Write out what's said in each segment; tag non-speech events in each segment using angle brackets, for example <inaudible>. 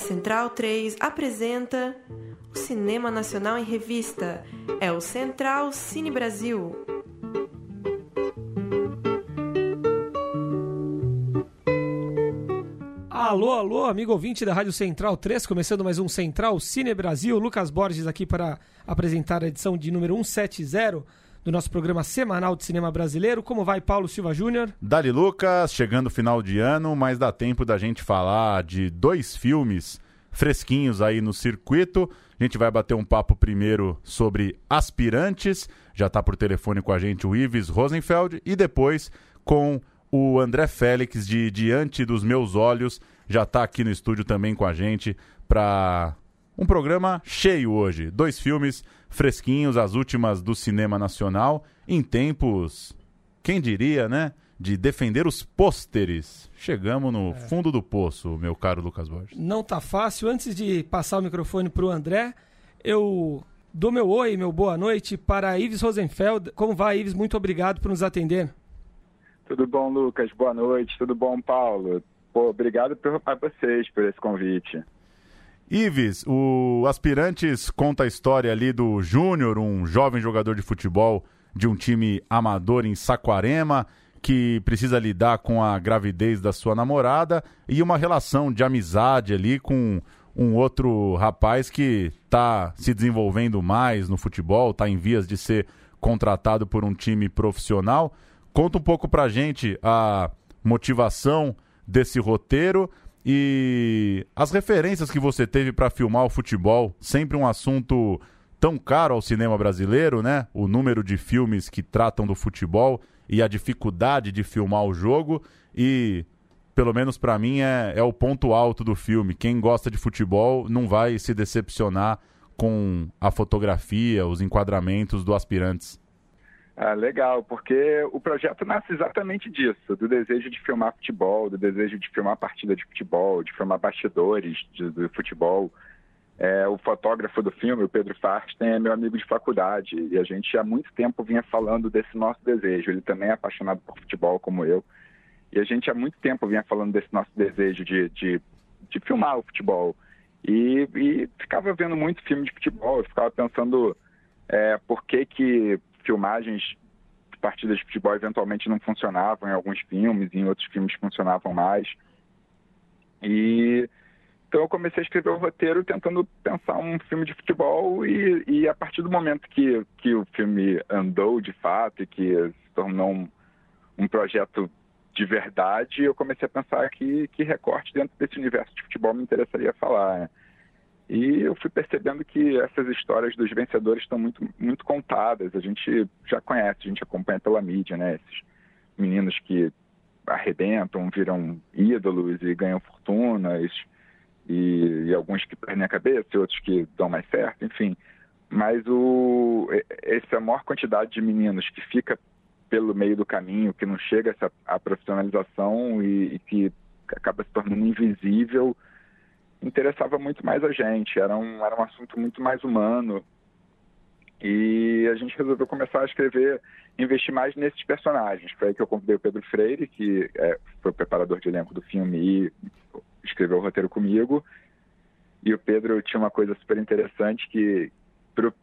Central 3 apresenta o Cinema Nacional em Revista. É o Central Cine Brasil. Alô, alô, amigo ouvinte da Rádio Central 3, começando mais um Central Cine Brasil. Lucas Borges aqui para apresentar a edição de número 170 do nosso programa semanal de cinema brasileiro. Como vai, Paulo Silva Júnior? Dali Lucas, chegando o final de ano, mas dá tempo da gente falar de dois filmes fresquinhos aí no circuito. A gente vai bater um papo primeiro sobre aspirantes. Já está por telefone com a gente o Ives Rosenfeld e depois com o André Félix de Diante dos Meus Olhos. Já está aqui no estúdio também com a gente para um programa cheio hoje. Dois filmes fresquinhos, as últimas do cinema nacional, em tempos, quem diria, né? De defender os pôsteres. Chegamos no é. fundo do poço, meu caro Lucas Borges. Não tá fácil. Antes de passar o microfone para o André, eu dou meu oi, meu boa noite para Ives Rosenfeld. Como vai, Ives? Muito obrigado por nos atender. Tudo bom, Lucas? Boa noite. Tudo bom, Paulo? Pô, obrigado por, a vocês por esse convite. Ives, o Aspirantes conta a história ali do Júnior, um jovem jogador de futebol de um time amador em Saquarema, que precisa lidar com a gravidez da sua namorada e uma relação de amizade ali com um outro rapaz que está se desenvolvendo mais no futebol, está em vias de ser contratado por um time profissional. Conta um pouco pra gente a motivação desse roteiro e as referências que você teve para filmar o futebol, sempre um assunto tão caro ao cinema brasileiro, né? O número de filmes que tratam do futebol e a dificuldade de filmar o jogo e pelo menos para mim é, é o ponto alto do filme. Quem gosta de futebol não vai se decepcionar com a fotografia, os enquadramentos do aspirantes. Ah, legal, porque o projeto nasce exatamente disso, do desejo de filmar futebol, do desejo de filmar partida de futebol, de filmar bastidores de, futebol. É, o fotógrafo do filme, o Pedro Farsten, é meu amigo de faculdade e a gente há muito tempo vinha falando desse nosso desejo. Ele também é apaixonado por futebol, como eu. E a gente há muito tempo vinha falando desse nosso desejo de, de, de filmar o futebol. E, e, ficava vendo muito filme de futebol, ficava pensando é, por que, que filmagens de partidas de futebol eventualmente não funcionavam em alguns filmes, em outros filmes funcionavam mais. E então eu comecei a escrever o roteiro tentando pensar um filme de futebol e, e a partir do momento que, que o filme andou de fato e que se tornou um, um projeto de verdade, eu comecei a pensar que, que recorte dentro desse universo de futebol me interessaria falar. Né? E eu fui percebendo que essas histórias dos vencedores estão muito, muito contadas. A gente já conhece, a gente acompanha pela mídia, né? Esses meninos que arrebentam, viram ídolos e ganham fortunas, e, e alguns que perdem a cabeça, e outros que dão mais certo, enfim. Mas o, essa maior quantidade de meninos que fica pelo meio do caminho, que não chega a a profissionalização e, e que acaba se tornando invisível, interessava muito mais a gente, era um, era um assunto muito mais humano. E a gente resolveu começar a escrever, investir mais nesses personagens. Foi aí que eu convidei o Pedro Freire, que é, foi o preparador de elenco do filme e escreveu o roteiro comigo. E o Pedro tinha uma coisa super interessante que,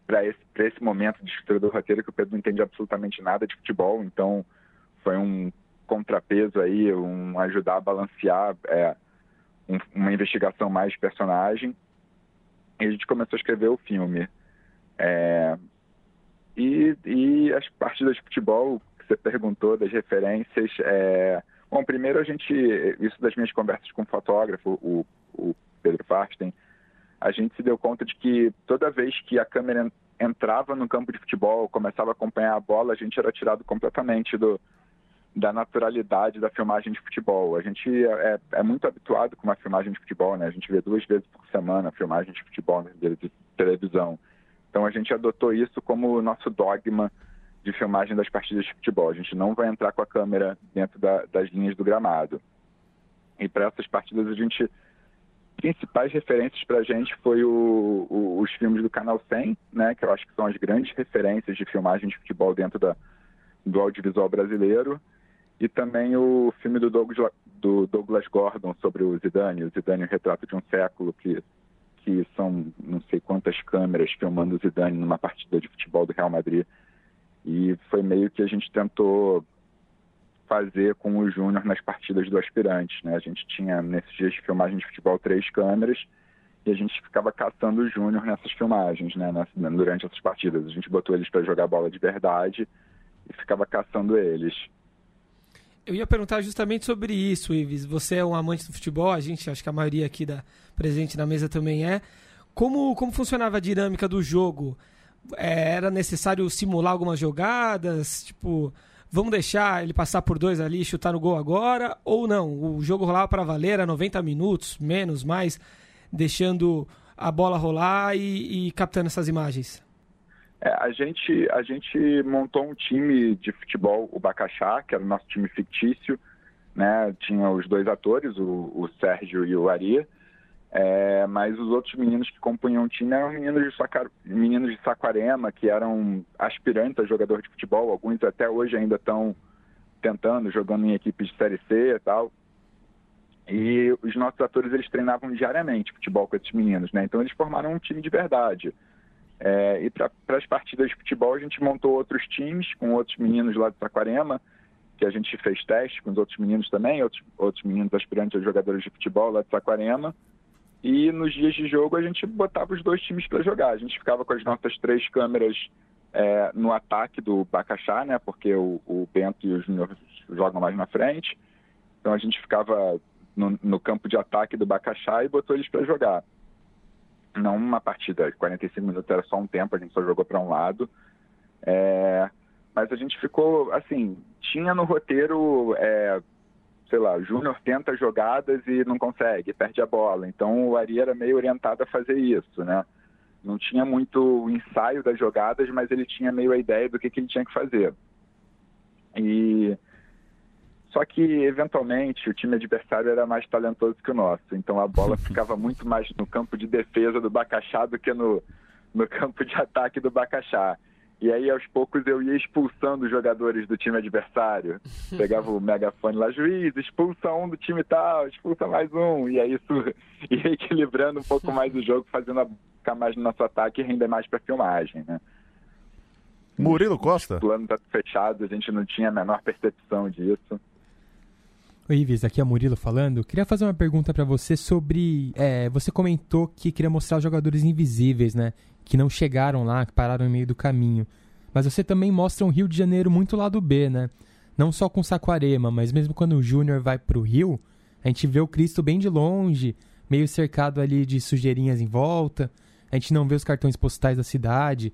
para esse, esse momento de escritura do roteiro, que o Pedro não entende absolutamente nada de futebol, então foi um contrapeso aí, um ajudar a balancear é, um, uma investigação mais personagem. E a gente começou a escrever o filme. É, e, e, as partidas de futebol que você perguntou, das referências. É, bom, primeiro a gente, isso das minhas conversas com o fotógrafo, o, o Pedro Farsten, a gente se deu conta de que toda vez que a câmera entrava no campo de futebol, começava a acompanhar a bola, a gente era tirado completamente do, da naturalidade da filmagem de futebol. A gente é, é, muito habituado com uma filmagem de futebol, né? A gente vê duas vezes por semana filmagem de futebol na televisão. Então a gente adotou isso como nosso dogma de filmagem das partidas de futebol. A gente não vai entrar com a câmera dentro da, das linhas do gramado. E para essas partidas a gente principais referências para a gente foi o, o, os filmes do Canal 100, né? Que eu acho que são as grandes referências de filmagem de futebol dentro da, do audiovisual brasileiro e também o filme do Douglas, do Douglas Gordon sobre o Zidane, o Zidane o retrato de um século que que são não sei quantas câmeras filmando o Zidane numa partida de futebol do Real Madrid. E foi meio que a gente tentou fazer com o Júnior nas partidas do aspirante, né? A gente tinha nesses dias de filmagem de futebol três câmeras e a gente ficava caçando o Júnior nessas filmagens, né? durante essas partidas. A gente botou eles para jogar bola de verdade e ficava caçando eles. Eu ia perguntar justamente sobre isso, Ives. Você é um amante do futebol, a gente, acho que a maioria aqui da presente na mesa também é. Como, como funcionava a dinâmica do jogo? É, era necessário simular algumas jogadas? Tipo, vamos deixar ele passar por dois ali chutar no gol agora? Ou não? O jogo rolava para valer, a 90 minutos, menos, mais, deixando a bola rolar e, e captando essas imagens? É, a, gente, a gente montou um time de futebol, o Bacaxá, que era o nosso time fictício, né? Tinha os dois atores, o, o Sérgio e o Aria, é, mas os outros meninos que compunham o time eram meninos de, Sacar, meninos de Saquarema, que eram aspirantes a jogador de futebol, alguns até hoje ainda estão tentando, jogando em equipes de Série C e tal. E os nossos atores, eles treinavam diariamente futebol com esses meninos, né? Então eles formaram um time de verdade. É, e para as partidas de futebol, a gente montou outros times com outros meninos lá de Saquarema, que a gente fez teste com os outros meninos também, outros, outros meninos aspirantes a jogadores de futebol lá de Saquarema. E nos dias de jogo a gente botava os dois times para jogar. A gente ficava com as nossas três câmeras é, no ataque do Bacaxá, né? Porque o, o Bento e o Júnior jogam mais na frente. Então a gente ficava no, no campo de ataque do Bacaxá e botou eles para jogar não uma partida, 45 minutos era só um tempo, a gente só jogou para um lado. É, mas a gente ficou, assim, tinha no roteiro, é, sei lá, Júnior tenta jogadas e não consegue, perde a bola. Então o Ari era meio orientado a fazer isso, né? Não tinha muito ensaio das jogadas, mas ele tinha meio a ideia do que, que ele tinha que fazer. E só que, eventualmente, o time adversário era mais talentoso que o nosso. Então a bola <laughs> ficava muito mais no campo de defesa do Bacaxá do que no, no campo de ataque do Bacaxá. E aí, aos poucos, eu ia expulsando os jogadores do time adversário. Pegava o megafone lá, juiz, expulsa um do time tal, expulsa mais um. E aí isso <laughs> ia equilibrando um pouco mais o jogo, fazendo a ficar mais no nosso ataque e render mais para filmagem, né? Murilo Costa? O plano tá fechado, a gente não tinha a menor percepção disso. Oi, Ives, aqui é o Murilo falando. Queria fazer uma pergunta para você sobre. É, você comentou que queria mostrar os jogadores invisíveis, né? Que não chegaram lá, que pararam no meio do caminho. Mas você também mostra um Rio de Janeiro muito lado B, né? Não só com Saquarema, mas mesmo quando o Júnior vai pro Rio, a gente vê o Cristo bem de longe, meio cercado ali de sujeirinhas em volta. A gente não vê os cartões postais da cidade.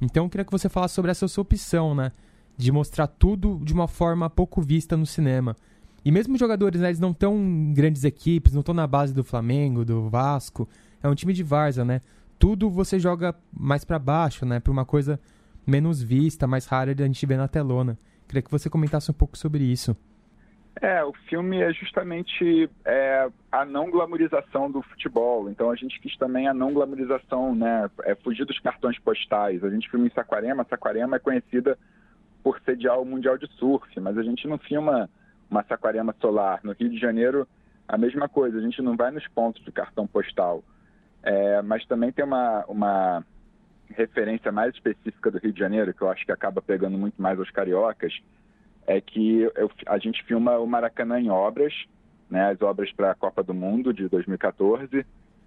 Então eu queria que você falasse sobre essa sua opção, né? De mostrar tudo de uma forma pouco vista no cinema. E mesmo os jogadores, né, eles não estão em grandes equipes, não estão na base do Flamengo, do Vasco. É um time de Varza, né? Tudo você joga mais para baixo, né? Para uma coisa menos vista, mais rara de a gente ver na telona. Queria que você comentasse um pouco sobre isso. É, o filme é justamente é, a não glamorização do futebol. Então a gente quis também a não glamorização, né? É fugir dos cartões postais. A gente filma em Saquarema. Saquarema é conhecida por sediar o Mundial de Surf, mas a gente não filma uma Saquarema solar. No Rio de Janeiro, a mesma coisa, a gente não vai nos pontos de cartão postal. É, mas também tem uma, uma referência mais específica do Rio de Janeiro, que eu acho que acaba pegando muito mais aos cariocas, é que eu, a gente filma o Maracanã em obras, né, as obras para a Copa do Mundo de 2014,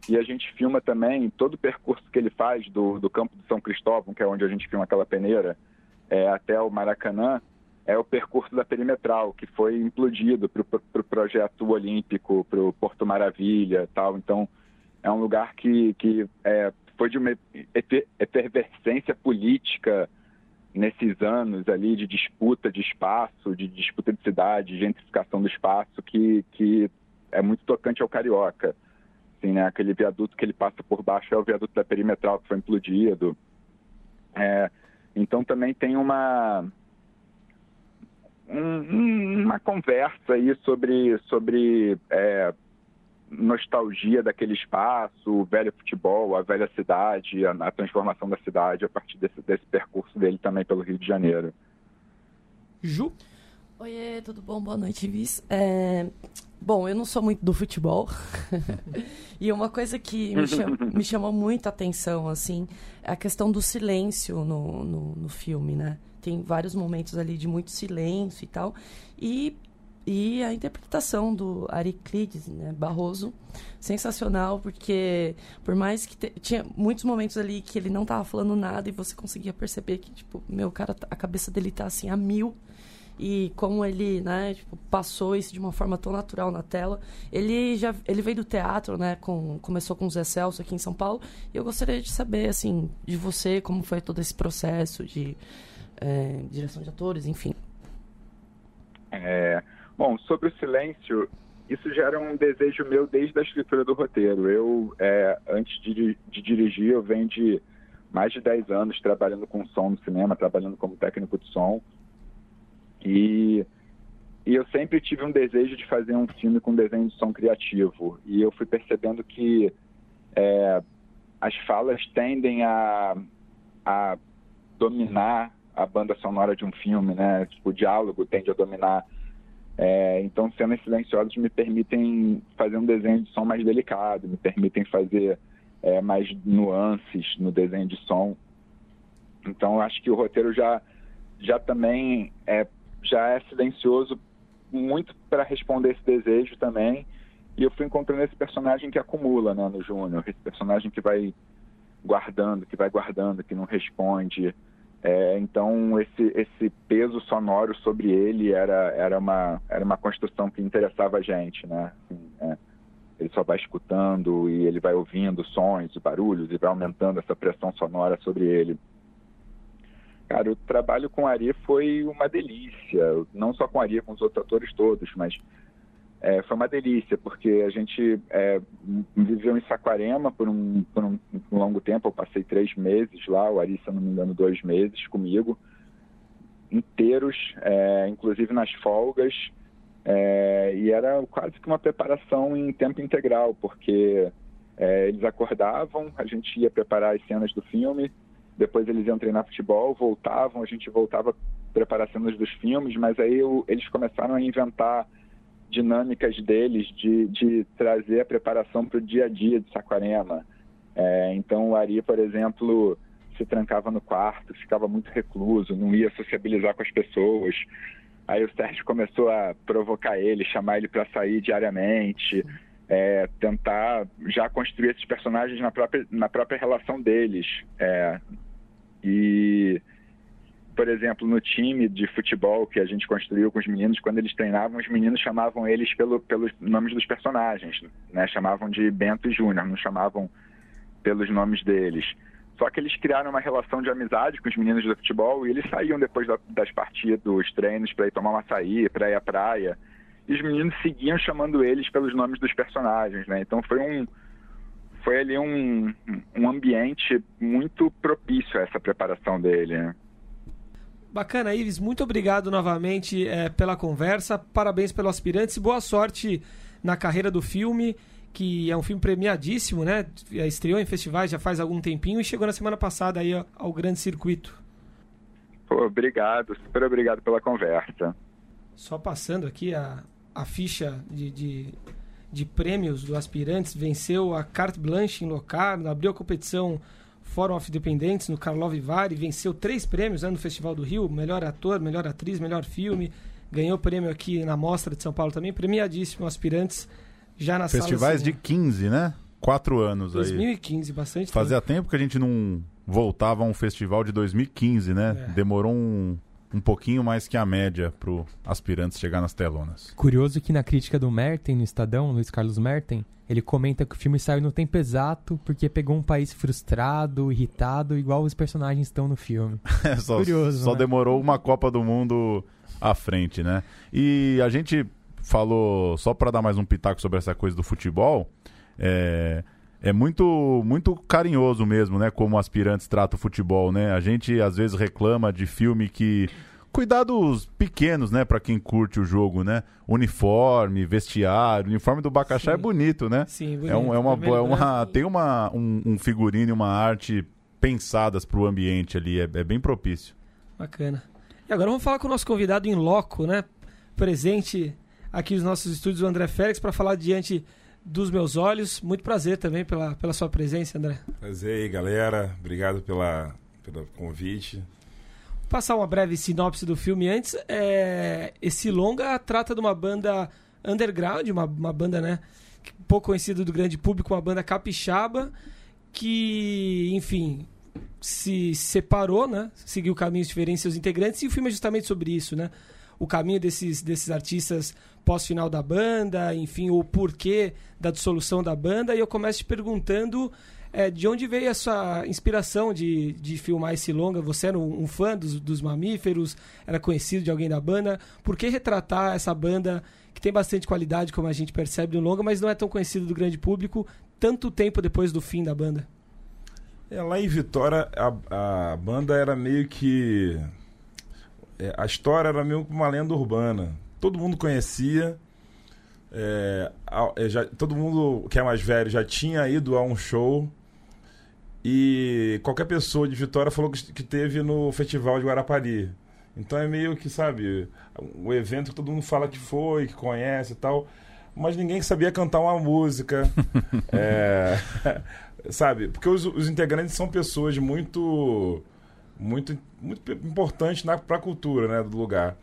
e a gente filma também todo o percurso que ele faz do, do campo de São Cristóvão, que é onde a gente filma aquela peneira, é, até o Maracanã, é o percurso da perimetral, que foi implodido para o pro projeto olímpico, para o Porto Maravilha tal. Então, é um lugar que, que é, foi de uma efervescência política nesses anos ali de disputa de espaço, de disputa de cidade, gentrificação do espaço, que, que é muito tocante ao carioca. Assim, né? Aquele viaduto que ele passa por baixo é o viaduto da perimetral que foi implodido. É, então também tem uma um, uma conversa aí sobre, sobre é, nostalgia daquele espaço, o velho futebol, a velha cidade, a, a transformação da cidade a partir desse, desse percurso dele também pelo Rio de Janeiro. Ju? Oiê, tudo bom? Boa noite, Viz. É... Bom, eu não sou muito do futebol. <laughs> e uma coisa que me, cham... <laughs> me, chamou muito a atenção, assim, é a questão do silêncio no, no, no, filme, né? Tem vários momentos ali de muito silêncio e tal. E, e a interpretação do Ariclides né, Barroso, sensacional, porque por mais que te... tinha muitos momentos ali que ele não estava falando nada e você conseguia perceber que, tipo, meu cara, a cabeça dele tá assim a mil e como ele né, tipo, passou isso de uma forma tão natural na tela. Ele já ele veio do teatro, né? Com, começou com o Zé Celso aqui em São Paulo. E eu gostaria de saber, assim, de você, como foi todo esse processo de é, direção de atores, enfim. É, bom, sobre o silêncio, isso já era um desejo meu desde a escritura do roteiro. Eu, é, antes de, de dirigir, eu venho de mais de 10 anos trabalhando com som no cinema, trabalhando como técnico de som. E, e eu sempre tive um desejo de fazer um filme com desenho de som criativo. E eu fui percebendo que é, as falas tendem a, a dominar a banda sonora de um filme, né? Tipo, o diálogo tende a dominar. É, então, cenas silenciosas me permitem fazer um desenho de som mais delicado, me permitem fazer é, mais nuances no desenho de som. Então, acho que o roteiro já, já também é já é silencioso muito para responder esse desejo também. E eu fui encontrando esse personagem que acumula né, no Júnior, esse personagem que vai guardando, que vai guardando, que não responde. É, então esse, esse peso sonoro sobre ele era, era, uma, era uma construção que interessava a gente, né? Assim, é, ele só vai escutando e ele vai ouvindo sons, barulhos e vai aumentando essa pressão sonora sobre ele. Cara, o trabalho com Ari foi uma delícia, não só com Ari, com os outros atores todos, mas é, foi uma delícia, porque a gente é, viveu em Saquarema por um, por um, longo tempo, eu passei três meses lá, o Ari, se não me engano, dois meses comigo, inteiros, é, inclusive nas folgas, é, e era quase que uma preparação em tempo integral, porque é, eles acordavam, a gente ia preparar as cenas do filme, depois eles iam treinar futebol, voltavam, a gente voltava a preparar cenas dos filmes, mas aí eles começaram a inventar dinâmicas deles de, de trazer a preparação para o dia a dia de Saquarema. É, então o Ari, por exemplo, se trancava no quarto, ficava muito recluso, não ia sociabilizar com as pessoas. Aí o Sérgio começou a provocar ele, chamar ele para sair diariamente, é, tentar já construir esses personagens na própria, na própria relação deles. É, e, por exemplo, no time de futebol que a gente construiu com os meninos, quando eles treinavam, os meninos chamavam eles pelo, pelos nomes dos personagens, né? Chamavam de Bento e Júnior, não chamavam pelos nomes deles. Só que eles criaram uma relação de amizade com os meninos do futebol e eles saíam depois da, das partidas, dos treinos, para ir tomar um açaí, para ir à praia. E os meninos seguiam chamando eles pelos nomes dos personagens, né? Então foi um, foi ali um, um ambiente muito propício a essa preparação dele. Né? Bacana, Ives. Muito obrigado novamente é, pela conversa. Parabéns pelo aspirante. Boa sorte na carreira do filme, que é um filme premiadíssimo, né? Estreou em festivais já faz algum tempinho e chegou na semana passada aí ao grande circuito. Pô, obrigado, super obrigado pela conversa. Só passando aqui a, a ficha de, de de prêmios do Aspirantes, venceu a Carte Blanche em Locarno, abriu a competição Fórum of Dependentes no Karlov Vare, venceu três prêmios né, no Festival do Rio, melhor ator, melhor atriz, melhor filme, ganhou prêmio aqui na Mostra de São Paulo também, premiadíssimo Aspirantes, já na Festivais de 15, né? Quatro anos 2015, aí. 2015, bastante Fazia tempo. tempo que a gente não voltava a um festival de 2015, né? É. Demorou um, um pouquinho mais que a média para o aspirante chegar nas telonas. Curioso que na crítica do Merten, no Estadão, Luiz Carlos Merten, ele comenta que o filme saiu no tempo exato porque pegou um país frustrado, irritado, igual os personagens estão no filme. <laughs> É, só, Curioso, Só né? demorou uma Copa do Mundo à frente, né? E a gente falou, só para dar mais um pitaco sobre essa coisa do futebol, é é muito muito carinhoso mesmo, né? Como aspirantes tratam o futebol, né? A gente às vezes reclama de filme que cuidados pequenos, né, para quem curte o jogo, né? Uniforme, vestiário, uniforme do Bacaxá é Sim. é bonito, né? Sim, bonito. É, um, é uma, é uma tem uma um, um figurino e uma arte pensadas para o ambiente ali, é, é bem propício. Bacana. E agora vamos falar com o nosso convidado em loco, né? presente aqui nos nossos estúdios, o André Félix, para falar diante dos meus olhos. Muito prazer também pela, pela sua presença, André. Prazer aí, galera. Obrigado pela, pelo convite. Passar uma breve sinopse do filme antes. É, esse longa trata de uma banda underground, uma, uma banda, né? Pouco conhecida do grande público, uma banda capixaba que, enfim, se separou, né? Seguiu caminhos diferentes seus integrantes e o filme é justamente sobre isso, né? O caminho desses, desses artistas pós-final da banda, enfim, o porquê da dissolução da banda. E eu começo te perguntando é, de onde veio essa inspiração de, de filmar esse longa? Você era um, um fã dos, dos mamíferos? Era conhecido de alguém da banda? Por que retratar essa banda que tem bastante qualidade, como a gente percebe no longa, mas não é tão conhecido do grande público tanto tempo depois do fim da banda? É, lá em Vitória, a, a banda era meio que. É, a história era meio que uma lenda urbana. Todo mundo conhecia. É, é, já, todo mundo que é mais velho já tinha ido a um show. E qualquer pessoa de Vitória falou que, que teve no Festival de Guarapari. Então é meio que, sabe, o evento que todo mundo fala que foi, que conhece e tal. Mas ninguém sabia cantar uma música. <laughs> é, <laughs> sabe? Porque os, os, integrantes são pessoas muito muito muito importantes para a cultura, né, do lugar.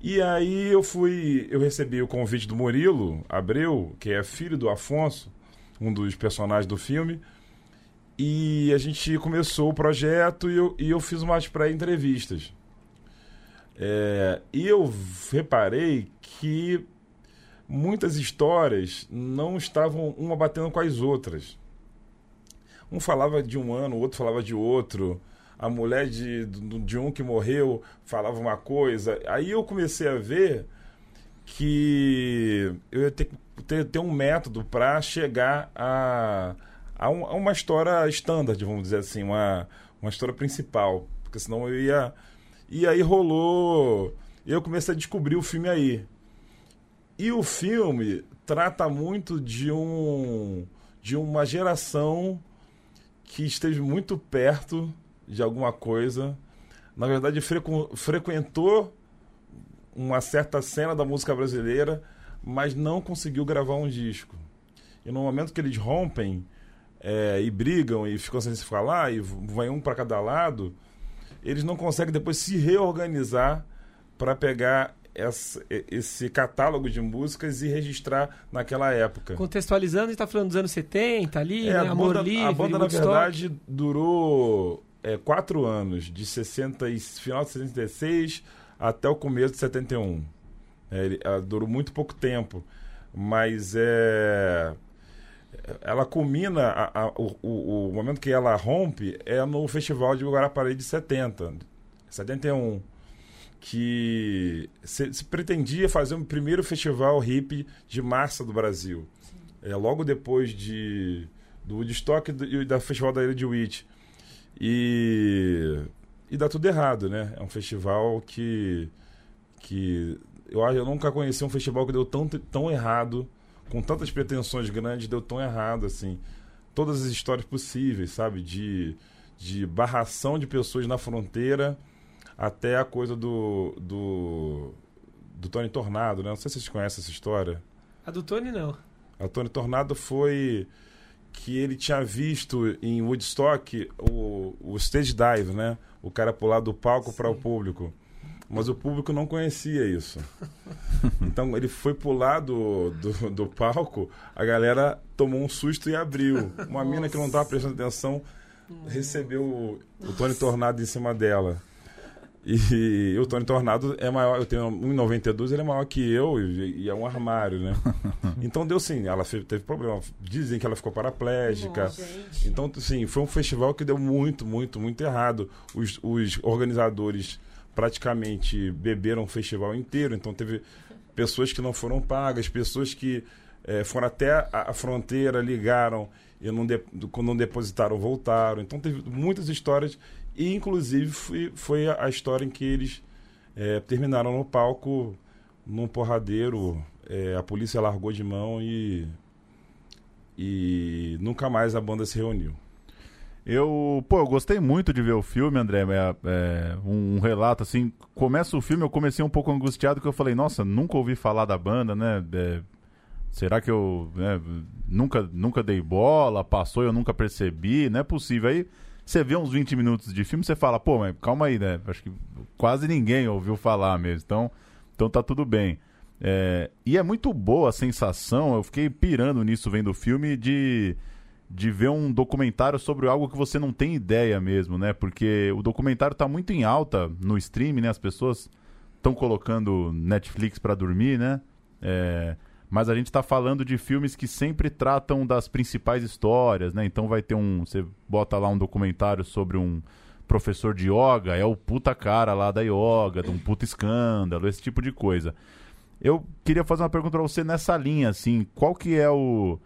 E aí eu fui, eu recebi o convite do Murilo Abreu, que é filho do Afonso, um dos personagens do filme. E a gente começou o projeto e eu, e eu fiz umas pré-entrevistas. É, e eu reparei que muitas histórias não estavam uma batendo com as outras. Um falava de um ano, o outro falava de outro. A mulher de, de um que morreu falava uma coisa. Aí eu comecei a ver que eu ia ter, ter, ter um método para chegar a, a, um, a, uma história standard, vamos dizer assim, uma, uma história principal. Porque senão eu ia. E aí rolou. Eu comecei a descobrir o filme aí. E o filme trata muito de um de uma geração que esteve muito perto de alguma coisa. Na verdade, frequ frequentou uma certa cena da música brasileira, mas não conseguiu gravar um disco. E no momento que eles rompem é, e brigam e ficam sem se falar, e vai um para cada lado, eles não conseguem depois se reorganizar para pegar essa, esse catálogo de músicas e registrar naquela época. Contextualizando, a gente está falando dos anos 70 ali, é, né? a Amor banda, Livre, A banda, na Woodstock. verdade, durou é, quatro anos, de 60 e, final de 66 até o começo de 71. É, ele, ela durou muito pouco tempo, mas é ela culmina a, a, o, o, o, momento que ela rompe é no festival de Guarapari de 70 71 que se, se, pretendia fazer um primeiro festival hip de massa do Brasil. É, logo depois de, do Woodstock e da Festival da Ilha de Witt. E, e dá tudo errado, né? É um festival que, que eu, eu nunca conheci um festival que deu tão, tão errado, com tantas pretensões grandes, deu tão errado, assim. Todas as histórias possíveis, sabe? De, de barração de pessoas na fronteira até a coisa do, do, do Tony Tornado, né? Não sei se vocês conhecem essa história. A do Tony, não. A Tony Tornado foi que ele tinha visto em Woodstock o, o stage dive, né? O cara pular do palco para o público. Mas o público não conhecia isso. <laughs> Então ele foi pular do, do, do palco, a galera tomou um susto e abriu. Uma Nossa. mina que não estava prestando atenção recebeu o, o Tony Tornado em cima dela. E, o Tony Tornado é maior, eu tenho 1,92, ele é maior que eu e, e, é um armário, né? <laughs> Então deu sim, ela teve problema. Dizem que ela ficou paraplégica. Bom, então, sim, foi um festival que deu muito, muito, muito errado. Os, os organizadores praticamente beberam o festival inteiro, então teve pessoas que não foram pagas, pessoas que é, foram até a, a, fronteira, ligaram e não, de, quando não depositaram, voltaram. Então teve muitas histórias e, inclusive, foi, foi a, história em que eles é, terminaram no palco, num porradeiro. É, a polícia largou de mão e, e nunca mais a banda se reuniu. Eu, pô, eu gostei muito de ver o filme, André. É, é, um, relato assim. Começa o filme, eu comecei um pouco angustiado, que eu falei, nossa, nunca ouvi falar da banda, né? É, será que eu né, nunca, nunca dei bola? Passou eu nunca percebi? Não é possível. Aí você vê uns 20 minutos de filme, você fala, pô, mas calma aí, né? Acho que quase ninguém ouviu falar mesmo. Então, então tá tudo bem. É, e é muito boa a sensação, eu fiquei pirando nisso vendo o filme, de, de ver um documentário sobre algo que você não tem ideia mesmo, né? Porque o documentário tá muito em alta no stream, né? As pessoas estão colocando Netflix para dormir, né? É, mas a gente está falando de filmes que sempre tratam das principais histórias, né? Então vai ter um. Você bota lá um documentário sobre um professor de yoga, é o puta cara lá da yoga, de um puta escândalo, esse tipo de coisa. Eu queria fazer uma pergunta para você nessa linha, assim, qual que é o.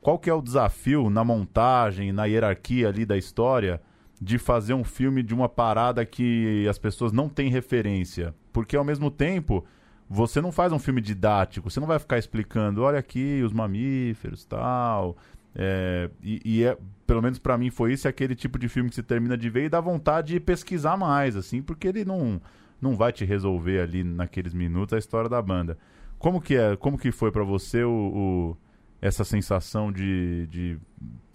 Qual que é o desafio na montagem, na hierarquia ali da história, de fazer um filme de uma parada que as pessoas não têm referência? Porque ao mesmo tempo você não faz um filme didático, você não vai ficar explicando, olha aqui os mamíferos tal. É, e, e é, pelo menos para mim foi isso, é aquele tipo de filme que você termina de ver e dá vontade de pesquisar mais, assim, porque ele não, não vai te resolver ali naqueles minutos a história da banda. Como que é? Como que foi para você o, o, essa sensação de, de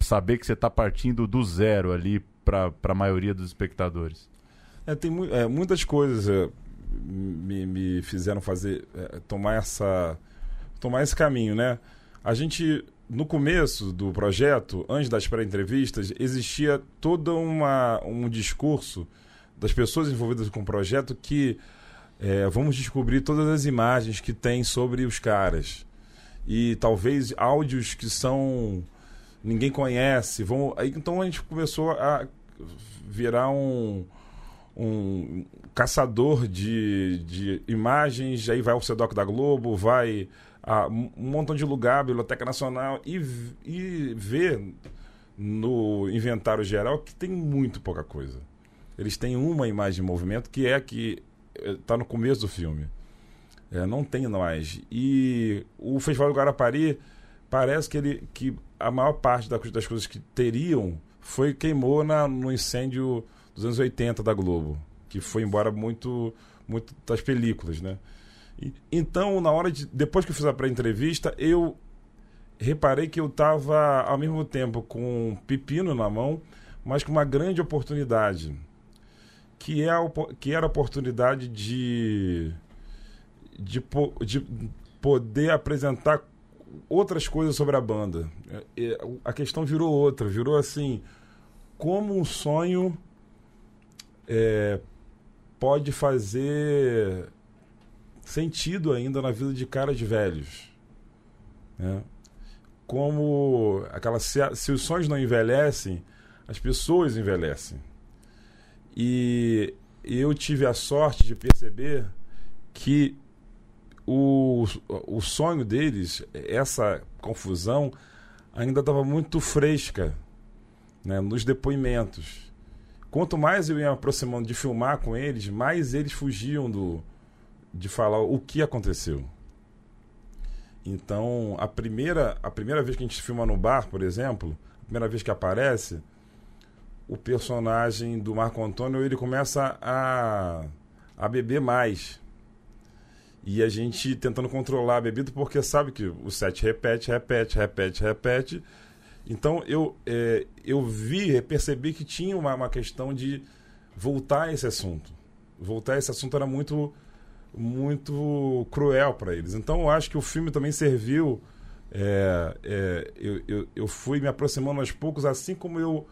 saber que você está partindo do zero ali para a maioria dos espectadores? É, tem mu é, muitas coisas. Me, me fizeram fazer é, tomar essa tomar esse caminho, né? A gente no começo do projeto, antes das pré-entrevistas, existia todo uma, um discurso das pessoas envolvidas com o projeto que é, vamos descobrir todas as imagens que tem sobre os caras e talvez áudios que são ninguém conhece. Aí, então a gente começou a virar um um caçador de, de imagens, aí vai ao Sedoc da Globo, vai a um montão de lugar, Biblioteca Nacional, e, e vê no inventário geral que tem muito pouca coisa. Eles têm uma imagem de movimento que é a que está eh, no começo do filme. É, não tem mais. E o Festival do Guarapari parece que, ele, que a maior parte das coisas que teriam foi queimou na, no incêndio dos anos 80 da Globo, que foi embora muito, muito das películas, né? E, então, na hora de. Depois que eu fiz a pré-entrevista, eu reparei que eu estava, ao mesmo tempo, com um pepino na mão, mas com uma grande oportunidade. Que, é a, que era a oportunidade de, de, de poder apresentar outras coisas sobre a banda. A questão virou outra, virou assim, como um sonho é, pode fazer sentido ainda na vida de caras velhos. Né? Como aquela se, se os sonhos não envelhecem, as pessoas envelhecem. E eu tive a sorte de perceber que o, o sonho deles, essa confusão, ainda estava muito fresca né, nos depoimentos. Quanto mais eu ia me aproximando de filmar com eles, mais eles fugiam do de falar o que aconteceu. Então, a primeira, a primeira vez que a gente filma no bar, por exemplo, a primeira vez que aparece, o personagem do Marco Antônio ele começa a, a beber mais. E a gente tentando controlar a bebida, porque sabe que o set repete, repete, repete, repete. Então eu, é, eu vi, percebi que tinha uma, uma questão de voltar a esse assunto. Voltar a esse assunto era muito, muito cruel para eles. Então eu acho que o filme também serviu. É, é, eu, eu, eu fui me aproximando aos poucos, assim como eu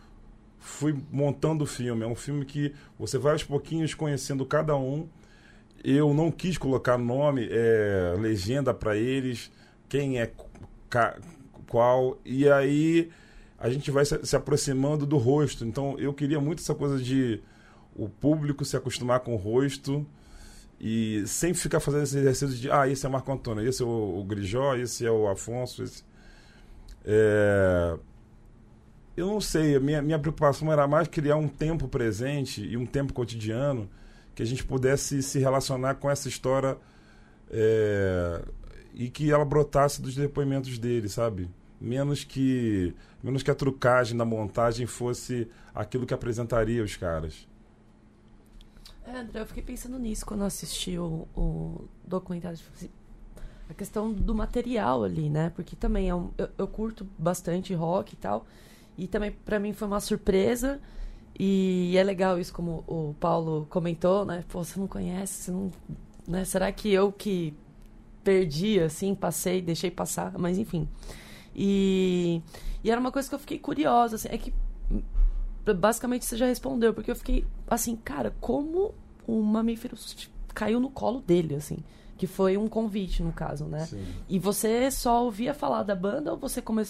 fui montando o filme. É um filme que você vai aos pouquinhos conhecendo cada um. Eu não quis colocar nome, é, legenda para eles, quem é qual. E aí a gente vai se, aproximando do rosto. Então eu queria muito essa coisa de o público se acostumar com o rosto e sempre ficar fazendo esse exercício de ah, esse é o Marco Antônio, esse é o, o Grijó, esse é o Afonso. Esse... É... Eu não sei, a minha, minha preocupação era mais criar um tempo presente e um tempo cotidiano que a gente pudesse se relacionar com essa história é... e que ela brotasse dos depoimentos dele, sabe? Menos que menos que a trucagem da montagem fosse aquilo que apresentaria os caras. É, André, eu fiquei pensando nisso quando assisti o, o documentário. Tipo assim, a questão do material ali, né? Porque também é um, eu, eu curto bastante rock e tal. E também para mim foi uma surpresa. E é legal isso, como o Paulo comentou, né? Pô, você não conhece, você não. Né? Será que eu que perdi, assim, passei, deixei passar? Mas enfim. E, e era uma coisa que eu fiquei curiosa, assim, é que basicamente você já respondeu, porque eu fiquei assim, cara, como o mamífero caiu no colo dele, assim. Que foi um convite, no caso, né? Sim. E você só ouvia falar da banda ou você come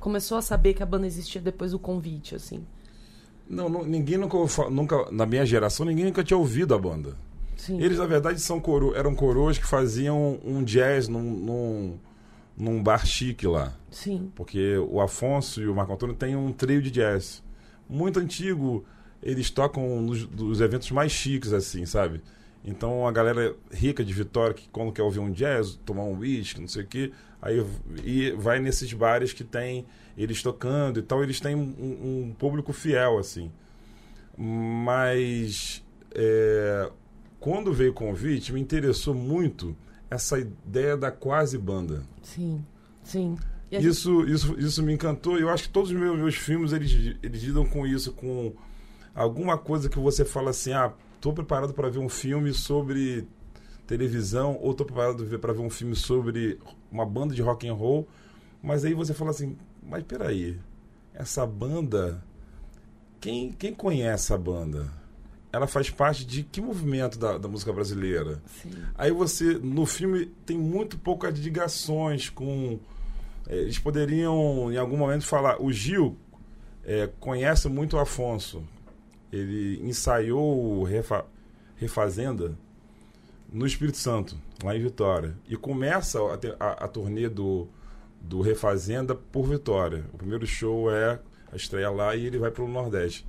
começou a saber que a banda existia depois do convite, assim? Não, não ninguém nunca, nunca, na minha geração, ninguém nunca tinha ouvido a banda. Sim. Eles, na verdade, são coro eram coroas que faziam um jazz num, num, num bar chique lá. Sim. Porque o Afonso e o Marco Antônio têm um trio de jazz. Muito antigo, eles tocam nos, nos eventos mais chiques, assim, sabe? Então a galera rica de Vitória, que quando quer ouvir um jazz, tomar um whisky, não sei o quê, aí e vai nesses bares que tem eles tocando e tal, eles têm um, um público fiel, assim. Mas é, quando veio o convite, me interessou muito essa ideia da quase banda. Sim, sim. Isso, isso, isso me encantou. Eu acho que todos os meus, meus filmes eles, eles lidam com isso, com alguma coisa que você fala assim: ah, estou preparado para ver um filme sobre televisão, ou estou preparado para ver um filme sobre uma banda de rock and roll. Mas aí você fala assim: mas peraí, essa banda, quem, quem conhece a banda? Ela faz parte de que movimento da, da música brasileira? Sim. Aí você, no filme, tem muito poucas ligações com é, eles poderiam, em algum momento, falar. O Gil é, conhece muito o Afonso. Ele ensaiou o Refa, Refazenda no Espírito Santo, lá em Vitória. E começa a, a, a turnê do, do Refazenda por Vitória. O primeiro show é a estreia lá e ele vai para o Nordeste.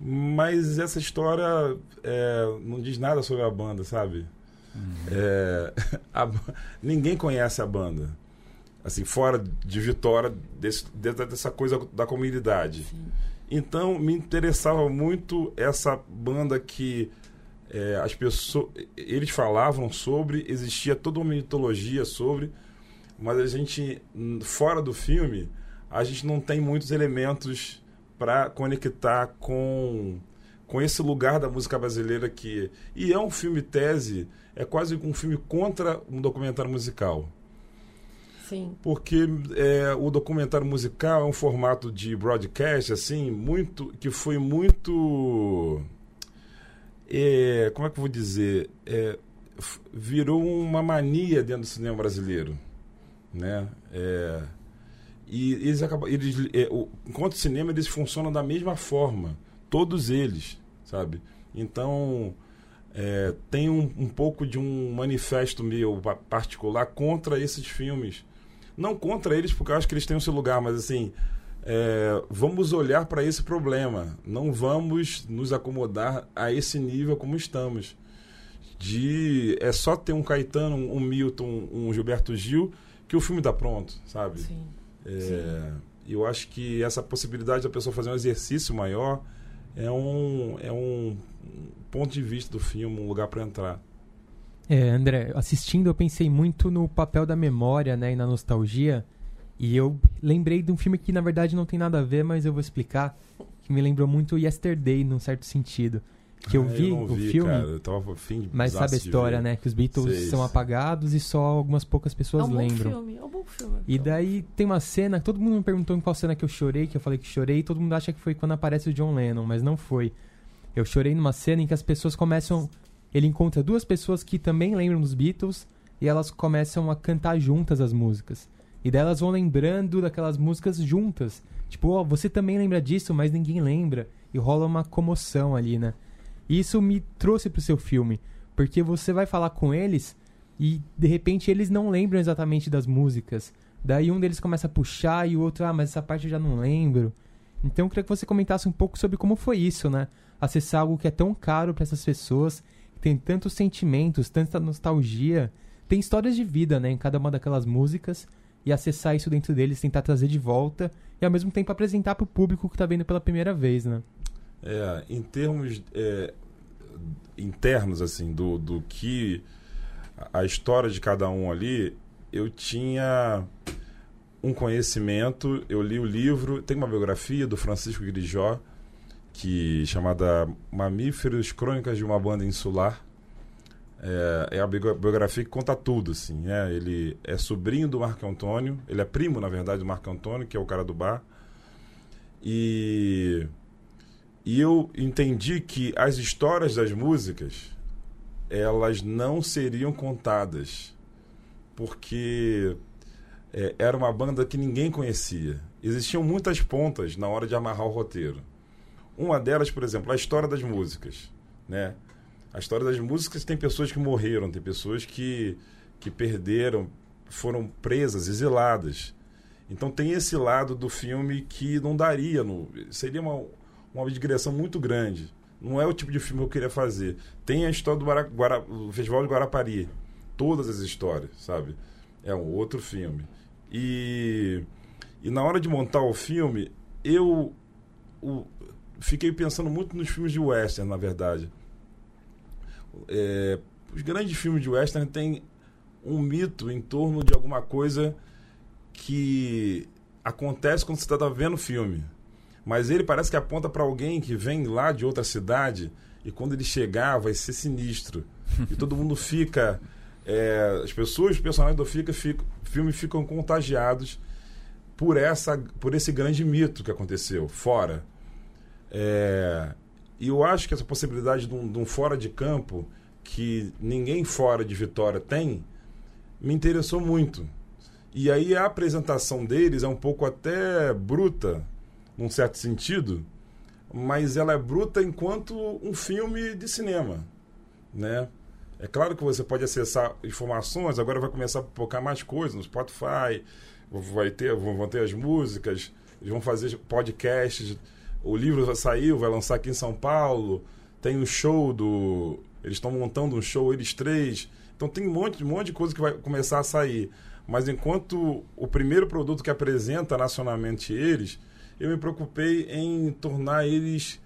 Mas essa história é, não diz nada sobre a banda, sabe? Uhum. É, <laughs> a, ninguém conhece a banda assim, fora de Vitória, desse, dessa coisa da comunidade. Sim. Então, me interessava muito essa banda que é, as pessoas, eles falavam sobre, existia toda uma mitologia sobre, mas a gente, fora do filme, a gente não tem muitos elementos para conectar com com esse lugar da música brasileira que e é um filme tese é quase um filme contra um documentário musical Sim. Porque é, o documentário musical é um formato de broadcast, assim, muito. que foi muito. É, como é que eu vou dizer? É, virou uma mania dentro do cinema brasileiro. Né? É, e eles acabam. Eles, é, o, enquanto cinema, eles funcionam da mesma forma. Todos eles, sabe? Então. É, tem um, um, pouco de um manifesto meu particular contra esses filmes não contra eles, porque eu acho que eles têm o seu lugar, mas assim, é, vamos olhar para esse problema. Não vamos nos acomodar a esse nível como estamos. De é só ter um Caetano, um Milton, um Gilberto Gil, que o filme está pronto, sabe? Sim. É. Eu acho que essa possibilidade da pessoa fazer um exercício maior é um, é um ponto de vista do filme, um lugar para entrar. É, André, assistindo eu pensei muito no papel da memória, né, e na nostalgia. E eu lembrei de um filme que na verdade não tem nada a ver, mas eu vou explicar. Que me lembrou muito Yesterday, num certo sentido. Que eu ah, vi eu o vi, filme. Cara, eu tava fim de mas sabe a história, né? Que os Beatles Sei. são apagados e só algumas poucas pessoas é um lembram. Bom filme, é um bom filme. E daí tem uma cena, todo mundo me perguntou em qual cena que eu chorei, que eu falei que chorei, e todo mundo acha que foi quando aparece o John Lennon, mas não foi. Eu chorei numa cena em que as pessoas começam ele encontra duas pessoas que também lembram dos Beatles e elas começam a cantar juntas as músicas. E daí elas vão lembrando daquelas músicas juntas. Tipo, ó, oh, você também lembra disso, mas ninguém lembra. E rola uma comoção ali, né? E isso me trouxe pro seu filme. Porque você vai falar com eles e de repente eles não lembram exatamente das músicas. Daí um deles começa a puxar e o outro, ah, mas essa parte eu já não lembro. Então eu queria que você comentasse um pouco sobre como foi isso, né? Acessar algo que é tão caro para essas pessoas tem tantos sentimentos, tanta nostalgia, tem histórias de vida, né, em cada uma daquelas músicas, e acessar isso dentro deles, tentar trazer de volta e ao mesmo tempo apresentar para o público que está vendo pela primeira vez, né? É, em termos é, internos, assim, do, do que a história de cada um ali, eu tinha um conhecimento, eu li o livro, tem uma biografia do Francisco Grijó, que chamada Mamíferos Crônicas de uma Banda Insular. É, é a biografia que conta tudo, assim. Né? Ele é sobrinho do Marco Antônio, ele é primo, na verdade, do Marco Antônio, que é o cara do bar. E, e eu entendi que as histórias das músicas, elas não seriam contadas, porque é, era uma banda que ninguém conhecia. Existiam muitas pontas na hora de amarrar o roteiro. Uma delas, por exemplo, a história das músicas, né? A história das músicas tem pessoas que morreram, tem pessoas que, que perderam, foram presas, exiladas. Então tem esse lado do filme que não daria, no, seria uma, uma digressão muito grande. Não é o tipo de filme que eu queria fazer. Tem a história do Guara, Guara, Festival de Guarapari. Todas as histórias, sabe? É um outro filme. E, e na hora de montar o filme, eu o, fiquei pensando muito nos filmes de western, na verdade. É, os grandes filmes de western têm um mito em torno de alguma coisa que acontece quando você está vendo o filme. Mas ele parece que aponta para alguém que vem lá de outra cidade e quando ele chegar vai ser sinistro. e todo mundo fica. É, as pessoas, os personagens do fica, fica, filme ficam contagiados por, essa, por esse grande mito que aconteceu fora. É, e eu acho que essa possibilidade de um, de um, fora de campo que ninguém fora de Vitória tem me interessou muito. E aí a apresentação deles é um pouco até bruta, num certo sentido, mas ela é bruta enquanto um filme de cinema, né? É claro que você pode acessar informações, agora vai começar a pipocar mais coisas no Spotify, vai ter, vão ter as músicas, eles vão fazer podcasts o livro saiu, vai lançar aqui em São Paulo. Tem um show do. Eles estão montando um show, eles três. Então tem um monte, um monte de coisa que vai começar a sair. Mas enquanto o primeiro produto que apresenta nacionalmente eles, eu me preocupei em tornar eles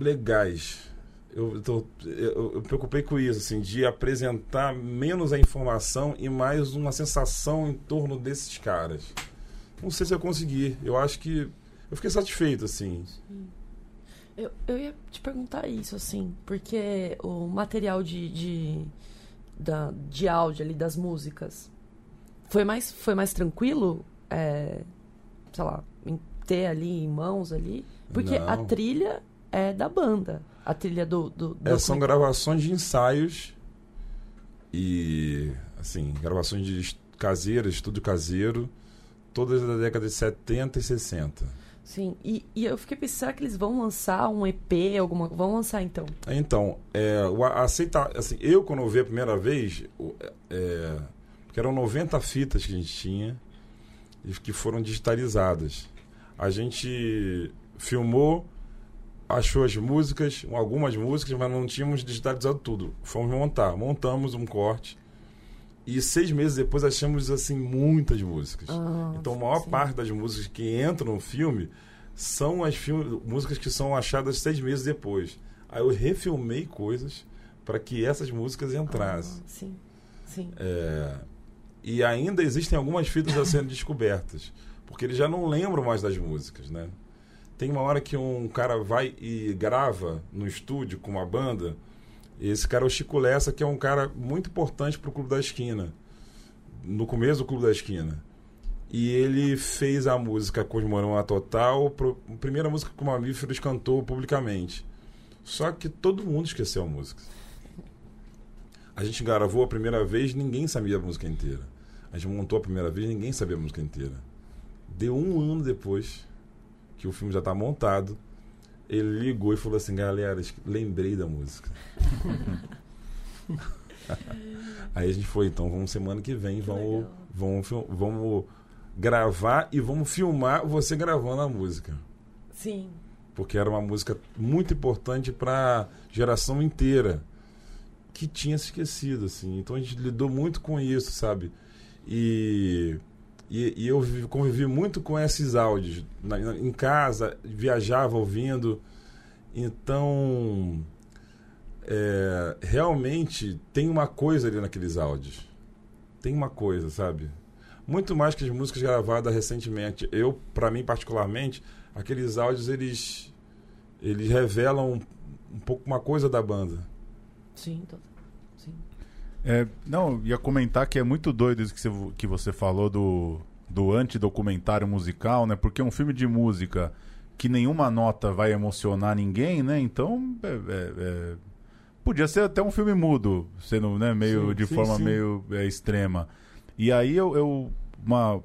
legais. Eu, tô, eu, eu me preocupei com isso, assim, de apresentar menos a informação e mais uma sensação em torno desses caras. Não sei se eu consegui. Eu acho que eu fiquei satisfeito, assim. Eu, eu ia te perguntar isso, assim, porque o material de, de, da, de áudio ali das músicas foi mais, foi mais tranquilo, é, sei lá, em ter ali em mãos ali? Porque Não. a trilha é da banda. A trilha do. do, do é, são gravações de ensaios e, assim, gravações de caseiras, estúdio caseiro, todas da década de 70 e 60. Sim, e, e eu fiquei pensando que eles vão lançar um EP, alguma Vão lançar então? Então, é, o, aceita, assim, eu quando eu vi a primeira vez, é, que eram 90 fitas que a gente tinha e que foram digitalizadas. A gente filmou, achou as músicas, algumas músicas, mas não tínhamos digitalizado tudo. Fomos montar, montamos um corte. E seis meses depois achamos assim muitas músicas. Ah, então a maior sim. parte das músicas que entram no filme são as músicas que são achadas seis meses depois. Aí eu refilmei coisas para que essas músicas entrassem. Ah, sim, sim. É, e ainda existem algumas fitas a serem descobertas, porque eles já não lembram mais das músicas, né? Tem uma hora que um cara vai e grava no estúdio com uma banda esse cara é o Chico Lessa, que é um cara muito importante para o Clube da Esquina. No começo do Clube da Esquina. E ele fez a música Cosmorão a Total, a primeira música que o Mamíferos cantou publicamente. Só que todo mundo esqueceu a música. A gente gravou a primeira vez, ninguém sabia a música inteira. A gente montou a primeira vez, ninguém sabia a música inteira. Deu um ano depois que o filme já está montado, ele ligou e falou assim, galera, lembrei da música. <laughs> Aí a gente foi, então vamos semana que vem, que vamos, vamos, vamos gravar e vamos filmar você gravando a música. Sim. Porque era uma música muito importante para geração inteira que tinha se esquecido, assim. Então a gente lidou muito com isso, sabe? E, e, e eu vi- convivi muito com esses áudios. Na- na- em casa, viajava ouvindo. Então, é, realmente tem uma coisa ali naqueles áudios. Tem uma coisa, sabe? Muito mais que as músicas gravadas recentemente. Eu, para mim particularmente, aqueles áudios eles eles revelam um, um pouco uma coisa da banda. Sim, sim. É, não, ia comentar que é muito doido isso que você, que você falou do, do antidocumentário musical, né? Porque um filme de música que nenhuma nota vai emocionar ninguém, né? Então, é- é- é- podia ser até um filme mudo, sendo né, meio Sim, de sim, forma sim. meio é, extrema. E aí eu, eu- uma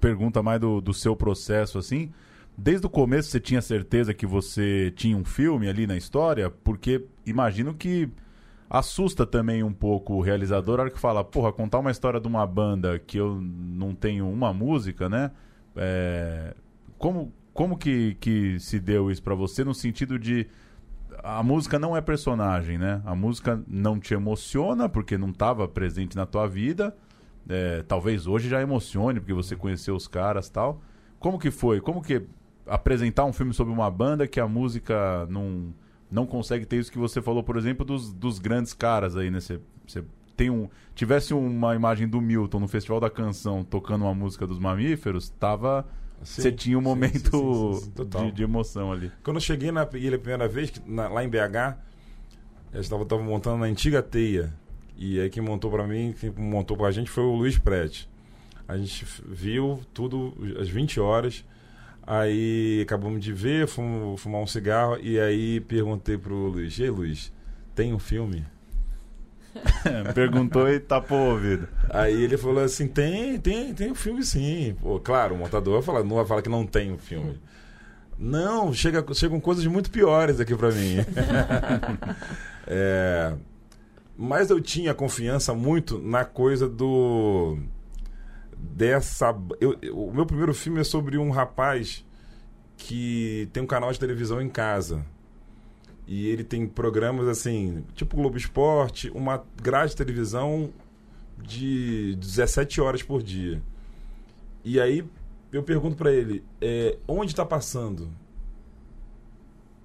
pergunta mais do, do seu processo, assim. Desde o começo você tinha certeza que você tinha um filme ali na história? Porque imagino que assusta também um pouco o realizador a hora que fala, porra, contar uma história de uma banda que eu não tenho uma música, né? É, Como, como que, que se deu isso pra você no sentido de a música não é personagem, né? A música não te emociona porque não estava presente na tua vida. É, talvez hoje já emocione porque você conheceu os caras tal. Como que foi? Como que apresentar um filme sobre uma banda que a música não, não consegue ter isso que você falou, por exemplo, dos, dos grandes caras aí, né? Você, você tem um, tivesse uma imagem do Milton no Festival da Canção tocando uma música dos mamíferos, tava, você tinha um momento sim, sim, sim, de, de emoção ali. Quando eu cheguei na ilha a primeira vez, na- lá em BH, eu estava tava montando na antiga teia. E aí quem montou pra mim, quem montou pra gente foi o Luiz Prete. A gente viu tudo às 20 horas. Aí acabamos de ver, fomos fumar um cigarro. E aí perguntei pro Luiz: Ei, Luiz, tem um filme? <laughs> Perguntou e tapou o ouvido. Aí ele falou assim: tem, tem, tem um filme sim. Pô, claro, o montador vai falar, não vai falar que não tem um filme. Não, chega, chegam coisas muito piores aqui pra mim. <laughs> É, mas eu tinha confiança muito na coisa do. Dessa. eu- eu- o meu primeiro filme é sobre um rapaz que tem um canal de televisão em casa. E ele tem programas assim, tipo Globo Esporte, uma grade de televisão de 17 horas por dia. E aí eu pergunto pra ele, é, onde tá passando?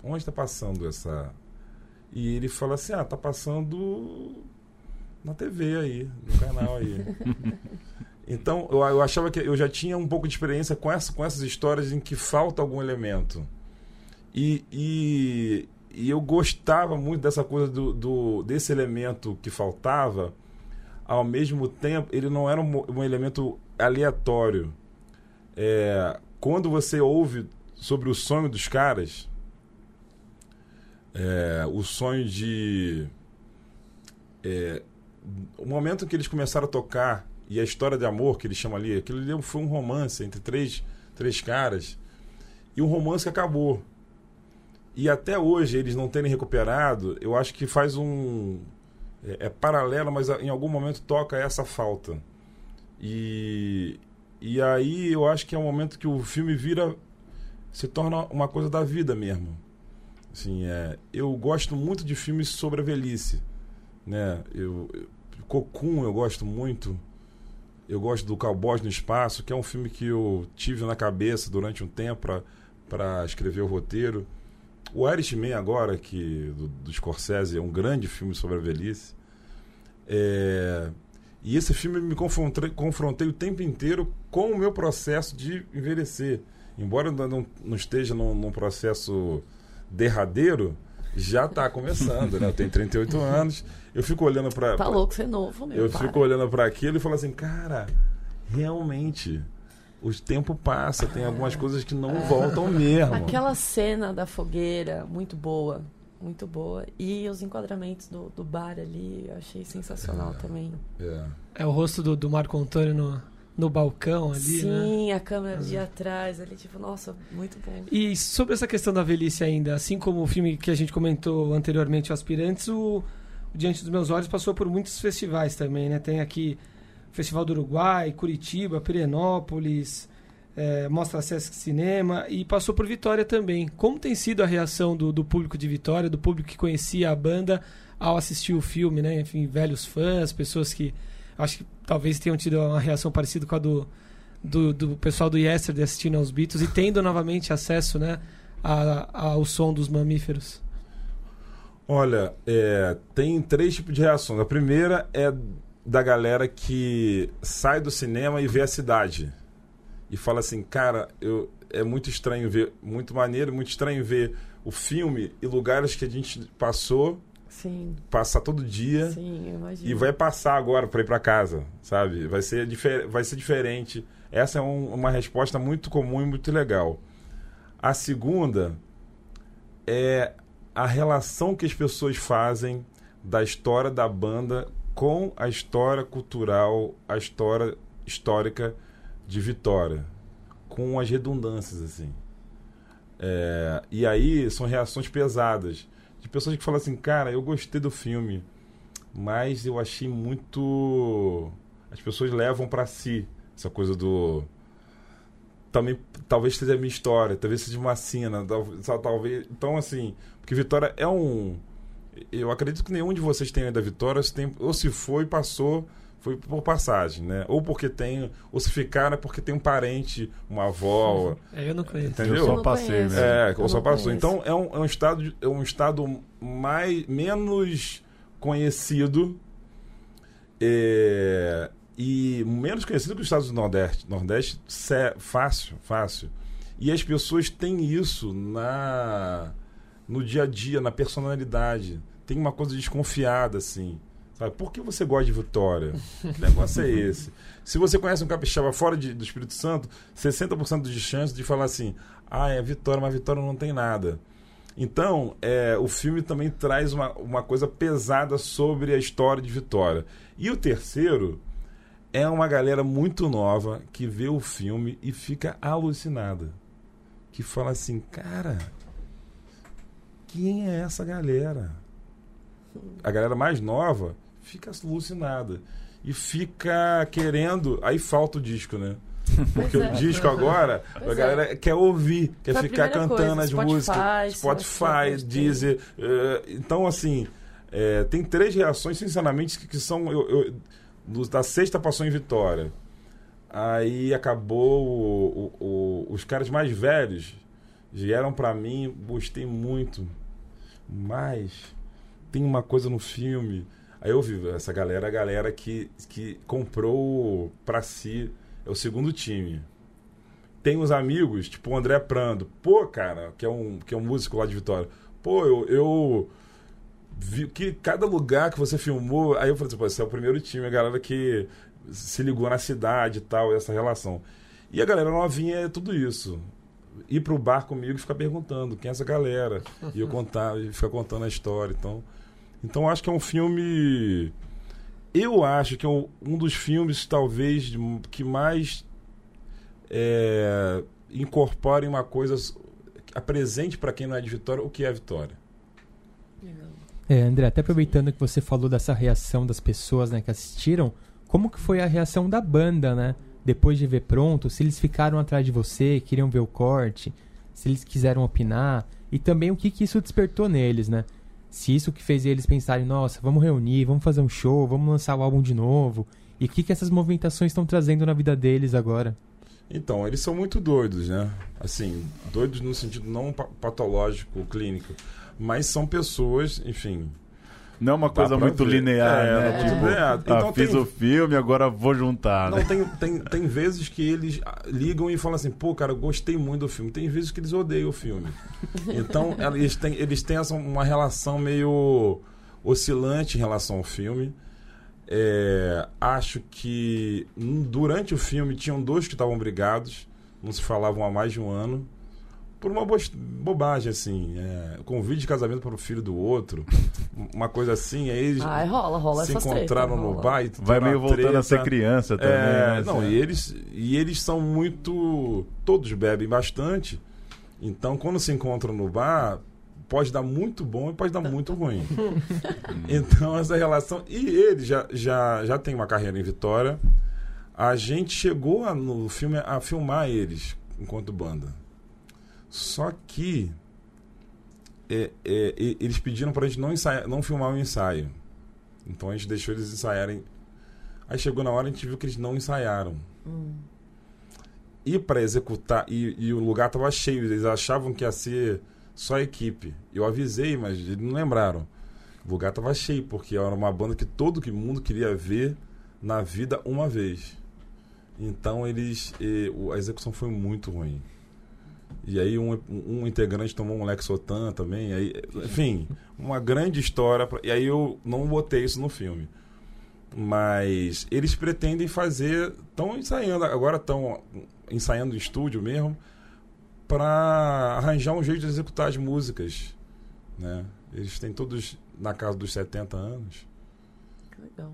Onde tá passando essa. E ele fala assim: ah, tá passando na TV aí, no canal aí. <laughs> então eu, eu achava que eu já tinha um pouco de experiência com, essa, com essas histórias em que falta algum elemento. E, e, e eu gostava muito dessa coisa do, do, desse elemento que faltava, ao mesmo tempo, ele não era um, um elemento aleatório. É, quando você ouve sobre o sonho dos caras, é, o sonho de. é, o momento que eles começaram a tocar e a história de amor que eles chamam ali, aquilo ali foi um romance entre três, três caras e um romance que acabou. E até hoje eles não terem recuperado, eu acho que faz um. É, é paralelo, mas em algum momento toca essa falta. E, e aí eu acho que é um momento que o filme vira. se torna uma coisa da vida mesmo. Assim, é, eu gosto muito de filmes sobre a velhice. Né? Eu, eu, Cocum eu gosto muito. Eu gosto do Cowboys no Espaço, que é um filme que eu tive na cabeça durante um tempo para escrever o roteiro. O Irishman agora, que do, do Scorsese, é um grande filme sobre a velhice. É, e esse filme me confrontei, confrontei o tempo inteiro com o meu processo de envelhecer. Embora não, não esteja num, num processo derradeiro, já está começando, né? Eu tenho 38 anos, eu fico olhando para... Tá louco, você é novo, meu. Eu para. fico olhando para aquilo e falo assim, cara, realmente, o tempo passa, tem algumas coisas que não voltam mesmo. Aquela cena da fogueira, muito boa. Muito boa. E os enquadramentos do, do bar ali, eu achei sensacional também. É. É o rosto do, do Marco Antônio no, no balcão ali, né? Sim, a câmera de atrás ali, tipo, nossa, muito bom. E sobre essa questão da velhice ainda, assim como o filme que a gente comentou anteriormente, o Aspirantes, o, o Diante dos Meus Olhos passou por muitos festivais também, né? Tem aqui o Festival do Uruguai, Curitiba, Pirenópolis, é, Mostra Sesc Cinema e passou por Vitória também. Como tem sido a reação do, do público de Vitória, do público que conhecia a banda ao assistir o filme, né? Enfim, velhos fãs, pessoas que Acho que talvez tenham tido uma reação parecida com a do, do, do pessoal do Yesterday assistindo aos Beatles e tendo novamente acesso né, a, ao som dos mamíferos. Olha, é, tem três tipos de reações. A primeira é da galera que sai do cinema e vê a cidade. E fala assim, cara, eu, é muito estranho ver, muito maneiro, muito estranho ver o filme e lugares que a gente passou, Sim, passar todo dia sim, eu imagino. e vai passar agora para ir para casa, sabe? Vai ser, difer vai ser diferente. Essa é um- uma resposta muito comum e muito legal. A segunda é a relação que as pessoas fazem da história da banda com a história cultural, a história histórica de Vitória, com as redundâncias assim. É, e aí são reações pesadas de pessoas que falam assim, cara, eu gostei do filme, mas eu achei muito. As pessoas levam pra si essa coisa do. Também, talvez seja a minha história, talvez seja uma cena, tal- tal- talvez. Então, assim, porque Vitória é um. Eu acredito que nenhum de vocês tem ainda Vitória, se tem, ou se foi, passou, foi por passagem, né? Ou porque tem, ou se ficaram é porque tem um parente, uma avó, <laughs> É, eu não conheço. entendeu? Eu só passei mesmo. É, Eu ou só passou. conheço. Então é um, é um estado é um estado mais menos conhecido é, e menos conhecido que os estados do Nordeste. Nordeste fácil, fácil. E as pessoas têm isso na no dia a dia, na personalidade. Tem uma coisa desconfiada assim. Sabe? Por que você gosta de Vitória? <laughs> Que negócio é esse? Se você conhece um capixaba fora de- do Espírito Santo, 60% de chance de falar assim: ah, é Vitória, mas Vitória não tem nada. Então, é, o filme também traz uma, uma coisa pesada sobre a história de Vitória. E o terceiro é uma galera muito nova que vê o filme e fica alucinada. Que fala assim, cara, quem é essa galera? A galera mais nova fica alucinada. E fica querendo. Aí falta o disco, né? <laughs> Porque Pois é. o disco agora, a Pois é. galera quer ouvir, quer Foi a ficar cantando coisa, as Spotify, músicas. Spotify, Deezer. eh, então, assim, eh, tem três reações, sinceramente, que, que são. Eu, eu- da sexta passou em Vitória. Aí acabou. o- o- o- os caras mais velhos vieram pra mim, gostei muito. Mas tem uma coisa no filme. Aí eu vi essa galera, a galera que, que comprou pra si. É o segundo time. Tem uns amigos, tipo o André Prando. Pô, cara, que é um, que é um músico lá de Vitória. Pô, eu, eu vi que cada lugar que você filmou. Aí eu falei assim, pô, esse é o primeiro time, a galera que se ligou na cidade e tal, essa relação. E a galera novinha é tudo isso. Ir pro bar comigo e ficar perguntando quem é essa galera. E eu contar, e ficar contando a história. Então, então acho que é um filme. Eu acho que é um, dos filmes, talvez, que mais é, incorporem uma coisa. apresente para quem não é de Vitória o que é Vitória. É, André, até aproveitando que você falou dessa reação das pessoas né, que assistiram, como que foi a reação da banda, né? Depois de ver pronto, se eles ficaram atrás de você, queriam ver o corte, se eles quiseram opinar, e também o que, que isso despertou neles, né? Se isso que fez eles pensarem, nossa, vamos reunir, vamos fazer um show, vamos lançar o álbum de novo, e o que, que essas movimentações estão trazendo na vida deles agora? Então, eles são muito doidos, né? Assim, doidos no sentido não pa- patológico, clínico. Mas são pessoas, enfim. Não é uma coisa muito ver. linear, É, né? é muito Tipo, linear. ah, Então fiz tem- o filme, agora vou juntar, Não, né? tem, tem, tem vezes que eles ah, ligam e falam assim, pô, cara, eu gostei muito do filme. Tem vezes que eles odeiam o filme. <laughs> Então, eles têm, eles têm essa, uma relação meio oscilante em relação ao filme. É, acho que hum, durante o filme tinham dois que estavam brigados, não se falavam há mais de um ano, por uma bos- bobagem, assim. É, convite de casamento para o filho do outro, uma coisa assim. Aí eles Ai, rola, rola se encontraram no bar e Vai meio voltando a ser treta. criança também. É, né? não, Assim, e eles, e eles são muito. Todos bebem bastante. Então, quando se encontram no bar, pode dar muito bom e pode dar muito ruim. <laughs> então, essa relação. E ele já, já, já tem uma carreira em Vitória. A gente chegou a, no filme a filmar eles enquanto banda. Só que. é, é, eles pediram pra gente não, ensaiar, não filmar o ensaio. Então a gente deixou eles ensaiarem Aí chegou na hora a gente viu que eles não ensaiaram. E para executar, e, e o lugar tava cheio, eles achavam que ia ser só a equipe. Eu avisei, mas eles não lembraram. O lugar tava cheio, porque era uma banda que todo mundo queria ver na vida uma vez. Então eles. eh, a execução foi muito ruim. E aí um, um integrante tomou um Lexotan também. Aí, enfim, uma grande história. pra- e aí eu não botei isso no filme. Mas eles pretendem fazer. Estão ensaiando, agora estão ensaiando em estúdio mesmo, para arranjar um jeito de executar as músicas. Né? Eles têm todos na casa dos 70 anos. Que legal.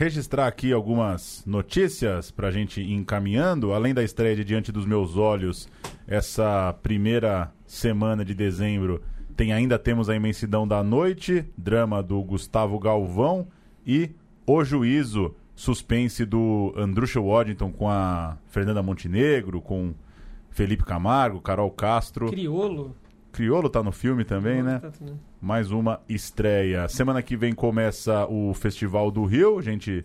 Registrar aqui algumas notícias para a gente ir encaminhando. Além da estreia de Diante dos Meus Olhos, essa primeira semana de dezembro, tem ainda temos a Imensidão da Noite, drama do Gustavo Galvão e O Juízo, suspense do Andrusha Waddington com a Fernanda Montenegro, com Felipe Camargo, Carol Castro. Criolo. Criolo tá no filme também, né? Tá mais uma estreia. Semana que vem começa o Festival do Rio. A gente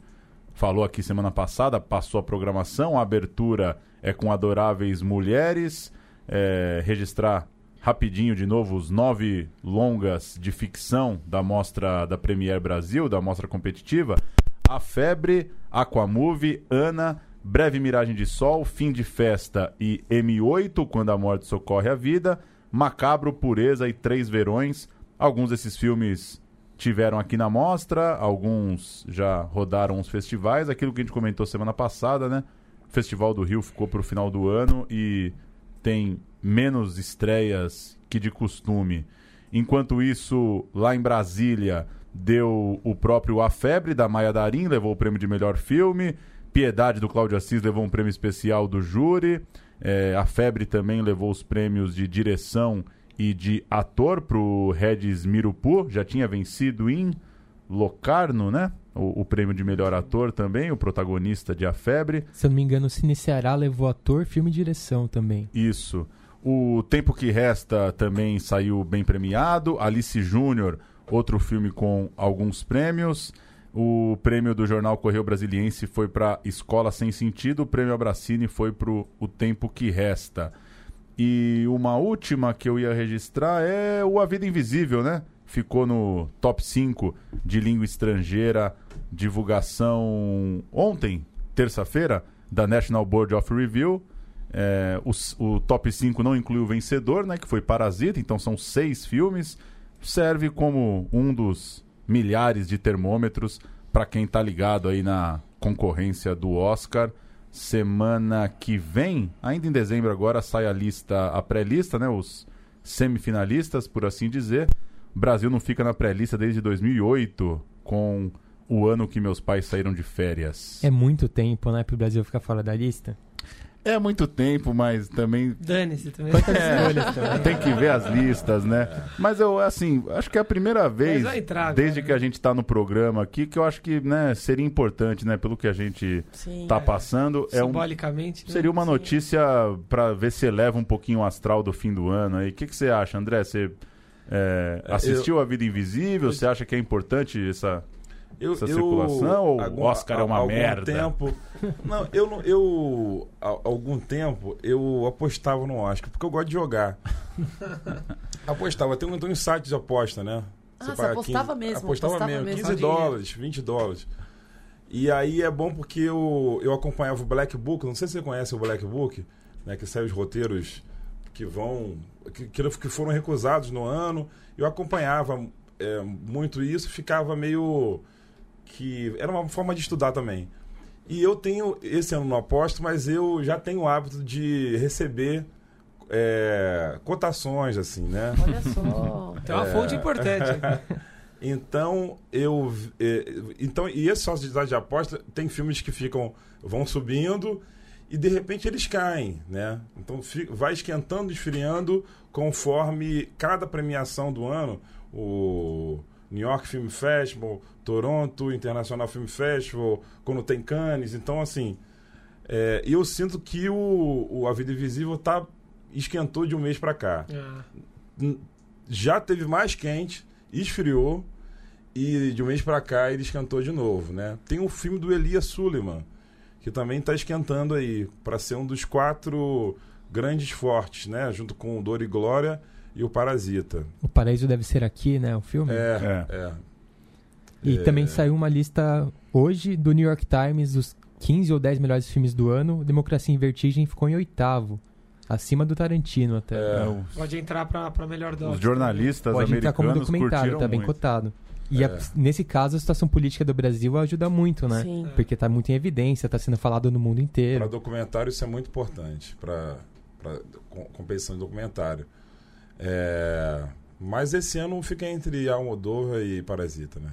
falou aqui semana passada, passou a programação. A abertura é com Adoráveis Mulheres. É, registrar rapidinho de novo os nove longas de ficção da mostra da Premier Brasil, da mostra competitiva. A Febre, Aquamove, Ana, Breve Miragem de Sol, Fim de Festa e M8, Quando a Morte Socorre a Vida, Macabro, Pureza e Três Verões. Alguns desses filmes tiveram aqui na mostra, alguns já rodaram os festivais. Aquilo que a gente comentou semana passada, né? O Festival do Rio ficou para o final do ano e tem menos estreias que de costume. Enquanto isso, lá em Brasília, deu o próprio A Febre, da Maia Darim, levou o prêmio de melhor filme. Piedade, do Cláudio Assis, levou um prêmio especial do júri. É, a Febre também levou os prêmios de direção e de ator pro Regis Mirupu. Já tinha vencido em Locarno, né? O, o prêmio de melhor ator também, o protagonista de A Febre. Se eu não me engano, o Cine Ceará levou ator, filme e direção também. Isso. O Tempo que Resta também saiu bem premiado. Alice Júnior, outro filme com alguns prêmios. O prêmio do jornal Correio Brasiliense foi para Escola Sem Sentido. O prêmio Abracine foi para O Tempo que Resta. E uma última que eu ia registrar é o A Vida Invisível, né? Ficou no top 5 de língua estrangeira, divulgação ontem, terça-feira, da National Board of Review. É, o, o top 5 não inclui o vencedor, né? Que foi Parasita, então são seis filmes. Serve como um dos milhares de termômetros para quem tá ligado aí na concorrência do Oscar. Semana que vem, ainda em dezembro agora, sai a lista, a pré-lista, né? Os semifinalistas, por assim dizer. O Brasil não fica na pré-lista desde 2008, com o ano que meus pais saíram de férias. É muito tempo, né, pro Brasil ficar fora da lista? É muito tempo, mas também Dane-se também. É. <laughs> também? tem que ver as listas, né? Mas eu, assim, acho que é a primeira vez, entrar desde agora, que a gente tá no programa aqui, que eu acho que né, seria importante, né? Pelo que a gente Sim. tá passando. É um, Simbolicamente. né? seria uma Sim. notícia para ver se eleva um pouquinho o astral do fim do ano aí. O que, que você acha, André? Você é, É, assistiu A Vida Invisível? Você acha que é importante essa. Eu, Essa circulação ou algum- Oscar é uma algum merda? Tempo, não, eu não, eu há algum tempo eu apostava no Oscar porque eu gosto de jogar. <laughs> apostava, tem um, tem um site de aposta, né? Ah, você apostava mesmo, Apostava, apostava mesmo, mesmo. 15 Só dinheiro. dólares, 20 dólares. E aí é bom porque eu, eu acompanhava o Black Book, não sei se você conhece o Black Book, né, que sai os roteiros que vão que, que que foram recusados no ano. Eu acompanhava é, muito isso, ficava meio que era uma forma de estudar também. E eu tenho esse ano não aposto, mas eu já tenho o hábito de receber é, cotações assim, né? Olha só. Tem uma fonte importante. <laughs> Então, eu. eh, então, e esse sociedade de aposta tem filmes que ficam. vão subindo e de repente eles caem, né? Então vai esquentando, esfriando conforme cada premiação do ano, o New York Film Festival, Toronto International Film Festival, quando tem Cannes, então assim, eh, eu sinto que o, o A Vida Invisível tá esquentou de um mês para cá Ah, já teve mais quente, esfriou E de um mês pra cá ele esquentou de novo, né? Tem o filme do Elias Suleiman, que também tá esquentando aí, para ser um dos quatro grandes fortes, né? Junto com Dor e Glória e o Parasita. O Paraíso Deve Ser Aqui, né? O filme. É, é. E É. também saiu uma lista hoje do New York Times dos 15 ou 10 melhores filmes do ano. Democracia em Vertigem ficou em oitavo. Acima do Tarantino até. É. É, os, Pode entrar pra, pra melhor dose. os jornalistas Pode entrar como americanos documentário, tá bem muito. cotado. E a- É. nesse caso, a situação política do Brasil ajuda muito, né? Sim. Porque tá muito em evidência, tá sendo falado no mundo Para inteiro. documentário isso é muito importante, para competição de documentário. É, mas esse ano fica entre Almodóvar e Parasita, né?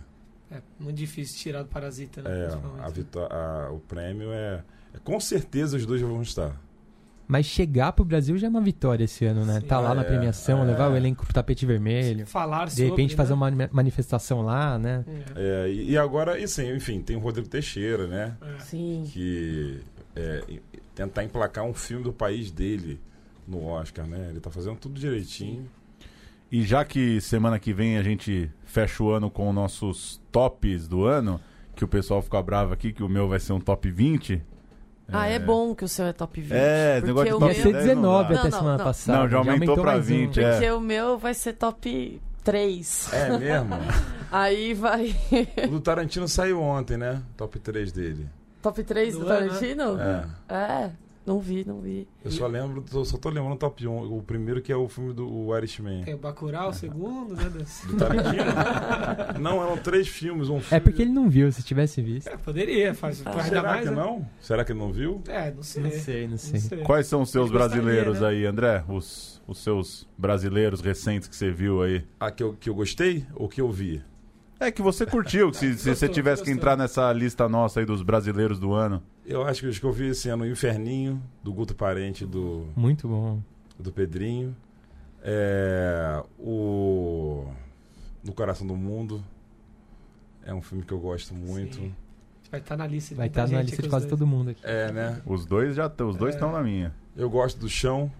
É muito difícil tirar do Parasita, né? É, a vitó- a- o prêmio é, é- Com certeza os dois vão estar. Mas chegar pro Brasil já é uma vitória esse ano, né? Sim. tá lá na É, premiação, é. levar o elenco pro tapete vermelho. Falar De sobre, repente fazer né? uma mani- manifestação lá, né? É, É, e, e agora, e sim, enfim, tem o Rodrigo Teixeira, né? é. Sim. Que tentar emplacar um filme do país dele no Oscar, né? Ele tá fazendo tudo direitinho. E já que semana que vem a gente fecha o ano com nossos tops do ano, que o pessoal fica bravo aqui, que o meu vai ser um top 20. Ah, é bom que o seu é top 20. É, esse negócio de top Ia meu- ser 10 não 19 dá. até Não, semana não. passada. Não, já aumentou pra mais um. 20, é. Porque o meu vai ser top 3. É mesmo? <laughs> Aí vai. o do Tarantino saiu ontem, né? Top 3 dele. top 3 do, Do né? Tarantino? É. É. Não vi, não vi. Eu só lembro, tô- só tô lembrando o top 1. O primeiro que é o filme do o Irishman. Tem o Bacurau, o segundo, né? Do Tarantino? <laughs> não, eram três filmes. Um É filme... porque ele não viu, se tivesse visto. É, poderia, faz Ah. Será mais. que né? não? Será que ele não viu? É, não sei. Não sei, não sei. Quais são os seus Eu gostaria, brasileiros né? aí, André? Os, os seus brasileiros recentes que você viu aí? A que eu, que eu gostei ou que eu vi? É que você curtiu, se, <laughs> se Gostou, você tivesse que entrar nessa lista nossa aí dos brasileiros do ano. Eu acho que os que eu vi esse ano, o Inferninho, do Guto Parente do, Muito bom. do Pedrinho. É, o No Coração do Mundo. É um filme que eu gosto muito. Sim. Vai estar na lista. de Vai estar na gente lista de quase dois. todo mundo aqui. É, né? Os dois já estão, os dois É. estão na minha. Eu gosto do Chão,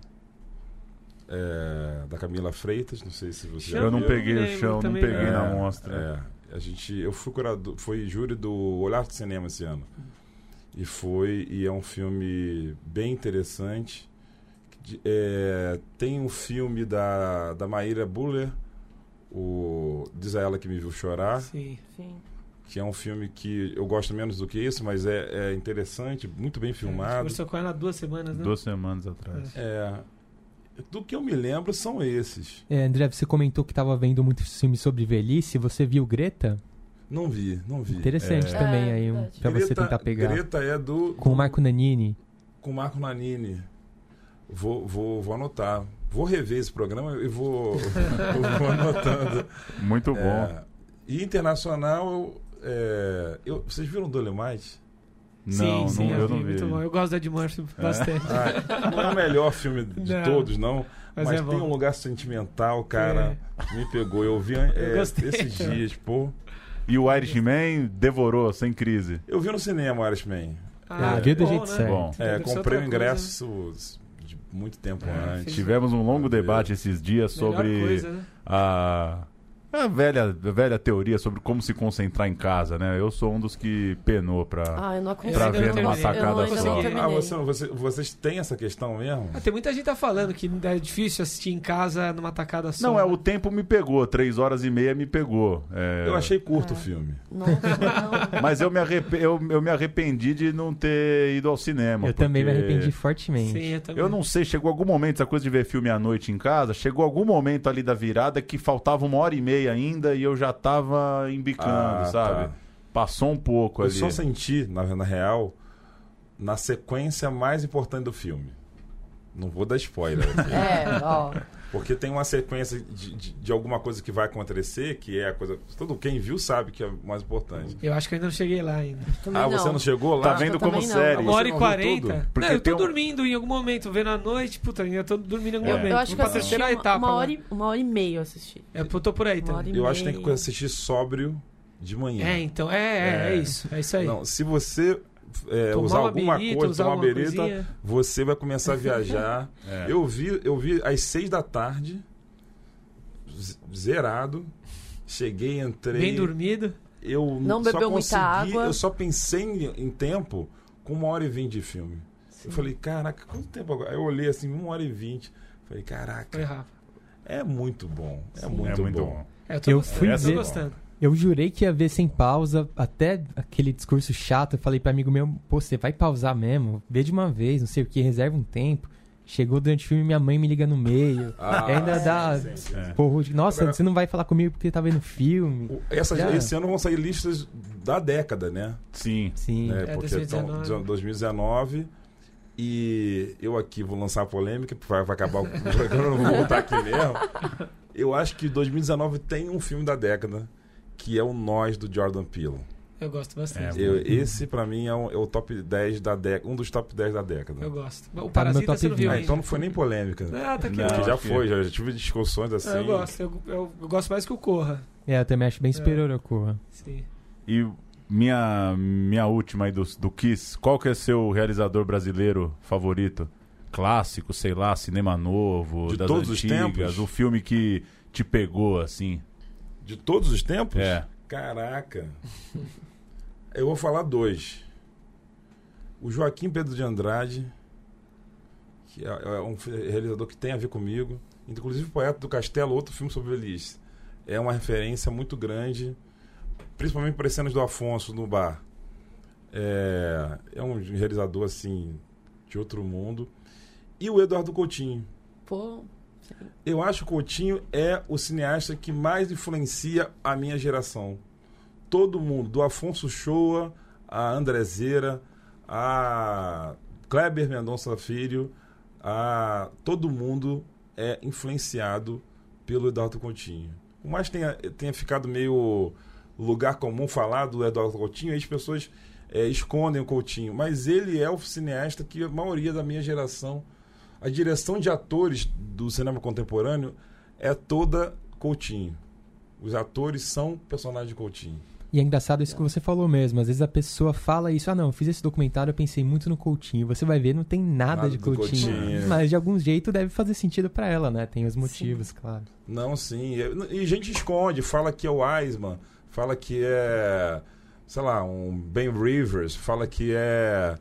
é, da Camila Freitas. Não sei se você já eu não peguei o lembro chão, não também. peguei É, na mostra. É, a gente, eu fui curador, foi júri do Olhar de Cinema esse ano. E foi, e é um filme bem interessante. É, tem um filme da, da Maíra Buller, o Diz a Ela Que Me Viu Chorar, Sim. Sim. que é um filme que eu gosto menos do que isso, mas é, é interessante, muito bem filmado. conversou com ela há duas semanas, né? Duas semanas atrás. É, do que eu me lembro são esses. É, André, você comentou que tava vendo muitos filmes sobre velhice. Você viu Greta? Não vi, não vi. Interessante É. também É, aí, um, pra você Greta- tentar pegar. Greta é do. Com o Marco Nanini. com o Marco Nanini. Vou, vou, vou anotar. Vou rever esse programa e vou, <laughs> vou anotando. Muito bom. É, e internacional, é, eu, vocês viram Dolemite? Não, sim, sim, não, eu, eu vi, não vi. muito bom. Eu gosto do Ed Murphy bastante. Ah, não é o melhor filme de Não, todos, não. Mas, Mas, é tem bom. um lugar sentimental, cara. Me pegou. Eu vi é, Eu gostei. esses dias, pô. E o Irishman devorou, sem crise. Eu vi no cinema o Irishman. Ah, viu do bom, jeito né? certo. Bom. É, comprei o ingresso de muito tempo É, antes. Tivemos um longo debate esses dias Melhor sobre coisa, né? a, a velha, a velha teoria sobre como se concentrar em casa, né? Eu sou um dos que penou pra. Ah, eu não acompanhei. Pra ver numa eu ainda só. Ah, você, você- vocês têm essa questão mesmo? Ah, tem muita gente tá falando que é difícil assistir em casa numa tacada só. Não, é né? o tempo me pegou, três horas e meia me pegou. É, Eu achei curto É. o filme. Nossa, não. Mas eu me, arrep... eu, eu me arrependi de não ter ido ao cinema. Eu também me porque arrependi fortemente. Sim, eu também. Eu não sei, chegou algum momento, essa coisa de ver filme à noite em casa, chegou algum momento ali da virada que faltava uma hora e meia ainda e eu já tava embicando, Ah, sabe? tá. Passou um pouco Eu ali. só senti, na, na real, na sequência mais importante do filme. Não vou dar spoiler aqui. <laughs> É, ó. Porque tem uma sequência de, de, de alguma coisa que vai acontecer, que é a coisa. Todo quem viu sabe que é o mais importante. Eu acho que eu ainda não cheguei lá ainda. Também Ah, você não chegou lá? Tá vendo eu como não. série? Uma hora e não quarenta. Não, eu tô um- dormindo em algum momento, vendo à noite, puta, eu tô dormindo em algum É. momento. Eu acho que eu assisti terceira uma, etapa. uma, lá. hora e, uma hora e meia eu assisti. É, eu tô por aí também. Eu acho que tem que assistir sóbrio de manhã. É, então, é, é, é É. isso. É isso aí. Não, se você é, usar uma alguma birita, coisa, usar tomar uma coisinha. você vai começar a viajar. <laughs> É. Eu vi, eu vi às seis da tarde, zerado. Cheguei, entrei. Bem dormido. Eu Não só bebeu muita consegui- água. Eu só pensei em, em tempo com uma hora e vinte de filme. Sim. Eu falei, caraca, quanto tempo agora? Eu olhei assim, uma hora e vinte. Falei, caraca, é muito bom. É Sim. muito, é muito bom. bom. É, eu tô Eu fui eu tô ver- gostando. Eu jurei que ia ver sem pausa, até aquele discurso chato. Eu falei pra amigo meu, pô, você vai pausar mesmo? Vê de uma vez, não sei o que, reserva um tempo. Chegou durante o filme, minha mãe me liga no meio. <laughs> Ah, ainda dá. sim, sim. É. Porra, nossa, Agora- você não vai falar comigo porque tá vendo filme. Essas, Já. Esse ano vão sair listas da década, né? Sim. Sim. né? É, Porque 2019. tão- 2019. E eu aqui vou lançar a polêmica, vai, vai acabar o <laughs> programa, eu não vou voltar aqui mesmo. Eu acho que 2019 tem um filme da década, que é o Nós, do Jordan Peele. Eu gosto bastante. É, Eu- esse, pra mim, é, um- é o top 10 da década, um dos top 10 da década. Eu gosto. O no Parasita top você não viu 20. Ah, então não foi nem polêmica. Ah, tá aqui. Não. Porque já que- foi, já, já tive discussões assim. Eu gosto. Eu, eu- eu gosto mais que o Corra. É, eu também acho bem superior ao Corra. Sim. E minha, minha última aí do, do Kiss, qual que é seu realizador brasileiro favorito? Clássico, sei lá, cinema novo, De das todos os antigas, tempos? o filme que te pegou, assim. De todos os tempos? É. Caraca. Eu vou falar dois. O Joaquim Pedro de Andrade, que é, é um realizador que tem a ver comigo. Inclusive, o Poeta do Castelo, outro filme sobre velhice. É uma referência muito grande, principalmente para as cenas do Afonso no bar. É, é um realizador, assim, de outro mundo. E o Eduardo Coutinho. Pô, Eu acho que o Coutinho é o cineasta que mais influencia a minha geração. Todo mundo, do Afonso Shoa, a Andrezeira, a Kleber Mendonça Filho, a todo mundo é influenciado pelo Eduardo Coutinho. Por mais tenha, tenha ficado meio lugar comum falar do Eduardo Coutinho, as pessoas é, escondem o Coutinho. Mas ele é o cineasta que a maioria da minha geração a direção de atores do cinema contemporâneo é toda Coutinho. Os atores são personagens de Coutinho. E é engraçado isso que você falou mesmo. Às vezes a pessoa fala isso, ah não, eu fiz esse documentário, eu pensei muito no Coutinho. Você vai ver, não tem nada, Nada de Coutinho. Coutinho. Mas de algum jeito deve fazer sentido pra ela, né? Tem os motivos, claro. Não, sim. E e gente esconde, fala que é o Eisman, fala que é, sei lá, um Ben Rivers, fala que é,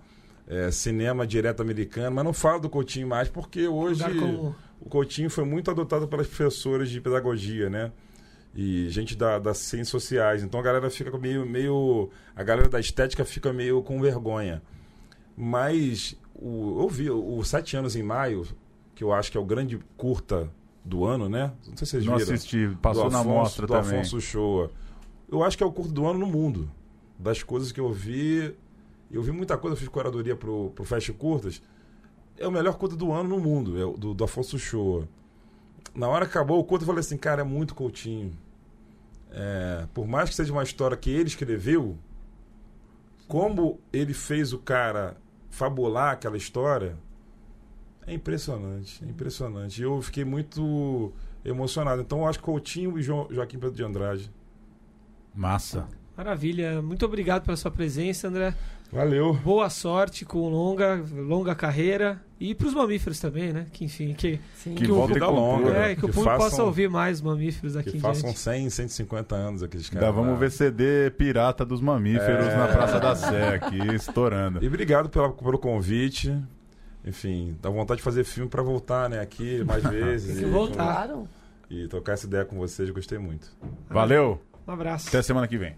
é cinema direto americano, mas não fala do Coutinho mais, porque hoje comum. o Coutinho foi muito adotado pelas professoras de pedagogia, né? E gente da, das ciências sociais. Então a galera fica meio, meio. A galera da estética fica meio com vergonha. Mas o, eu vi o Sete Anos em Maio, que eu acho que é o grande curta do ano, né? Não sei se vocês Não viram. assisti, passou do na Afonso, mostra do também. Afonso Shoa. Eu acho que é o curto do ano no mundo. Das coisas que eu vi. Eu vi muita coisa, eu fiz curadoria pro, pro Fast Curtas. É o melhor curto do ano no mundo, é o do, do Afonso Shoa. Na hora que acabou o curto, eu falei assim, cara, é muito Coutinho. É, por mais que seja uma história que ele escreveu, como ele fez o cara fabular aquela história, é impressionante, é impressionante. E eu fiquei muito emocionado. Então eu acho que Coutinho e Jo- Joaquim Pedro de Andrade. Massa. Maravilha. Muito obrigado pela sua presença, André. Valeu. Boa sorte com longa, longa carreira. E pros mamíferos também, né? Que enfim, que, sim. Que Que vida continua. longa. é, que, o que público façam- possa ouvir mais mamíferos aqui Que em façam diante. 100, 150 anos aqueles caras. Ainda vamos ver CD pirata dos mamíferos É. na Praça da Sé aqui, estourando. E obrigado pela, pelo convite. Enfim, dá vontade de fazer filme pra voltar, né? Aqui mais <laughs> vezes. Que e- voltar. Claro. E trocar essa ideia com vocês, eu gostei muito. Valeu, Um abraço. até semana que vem.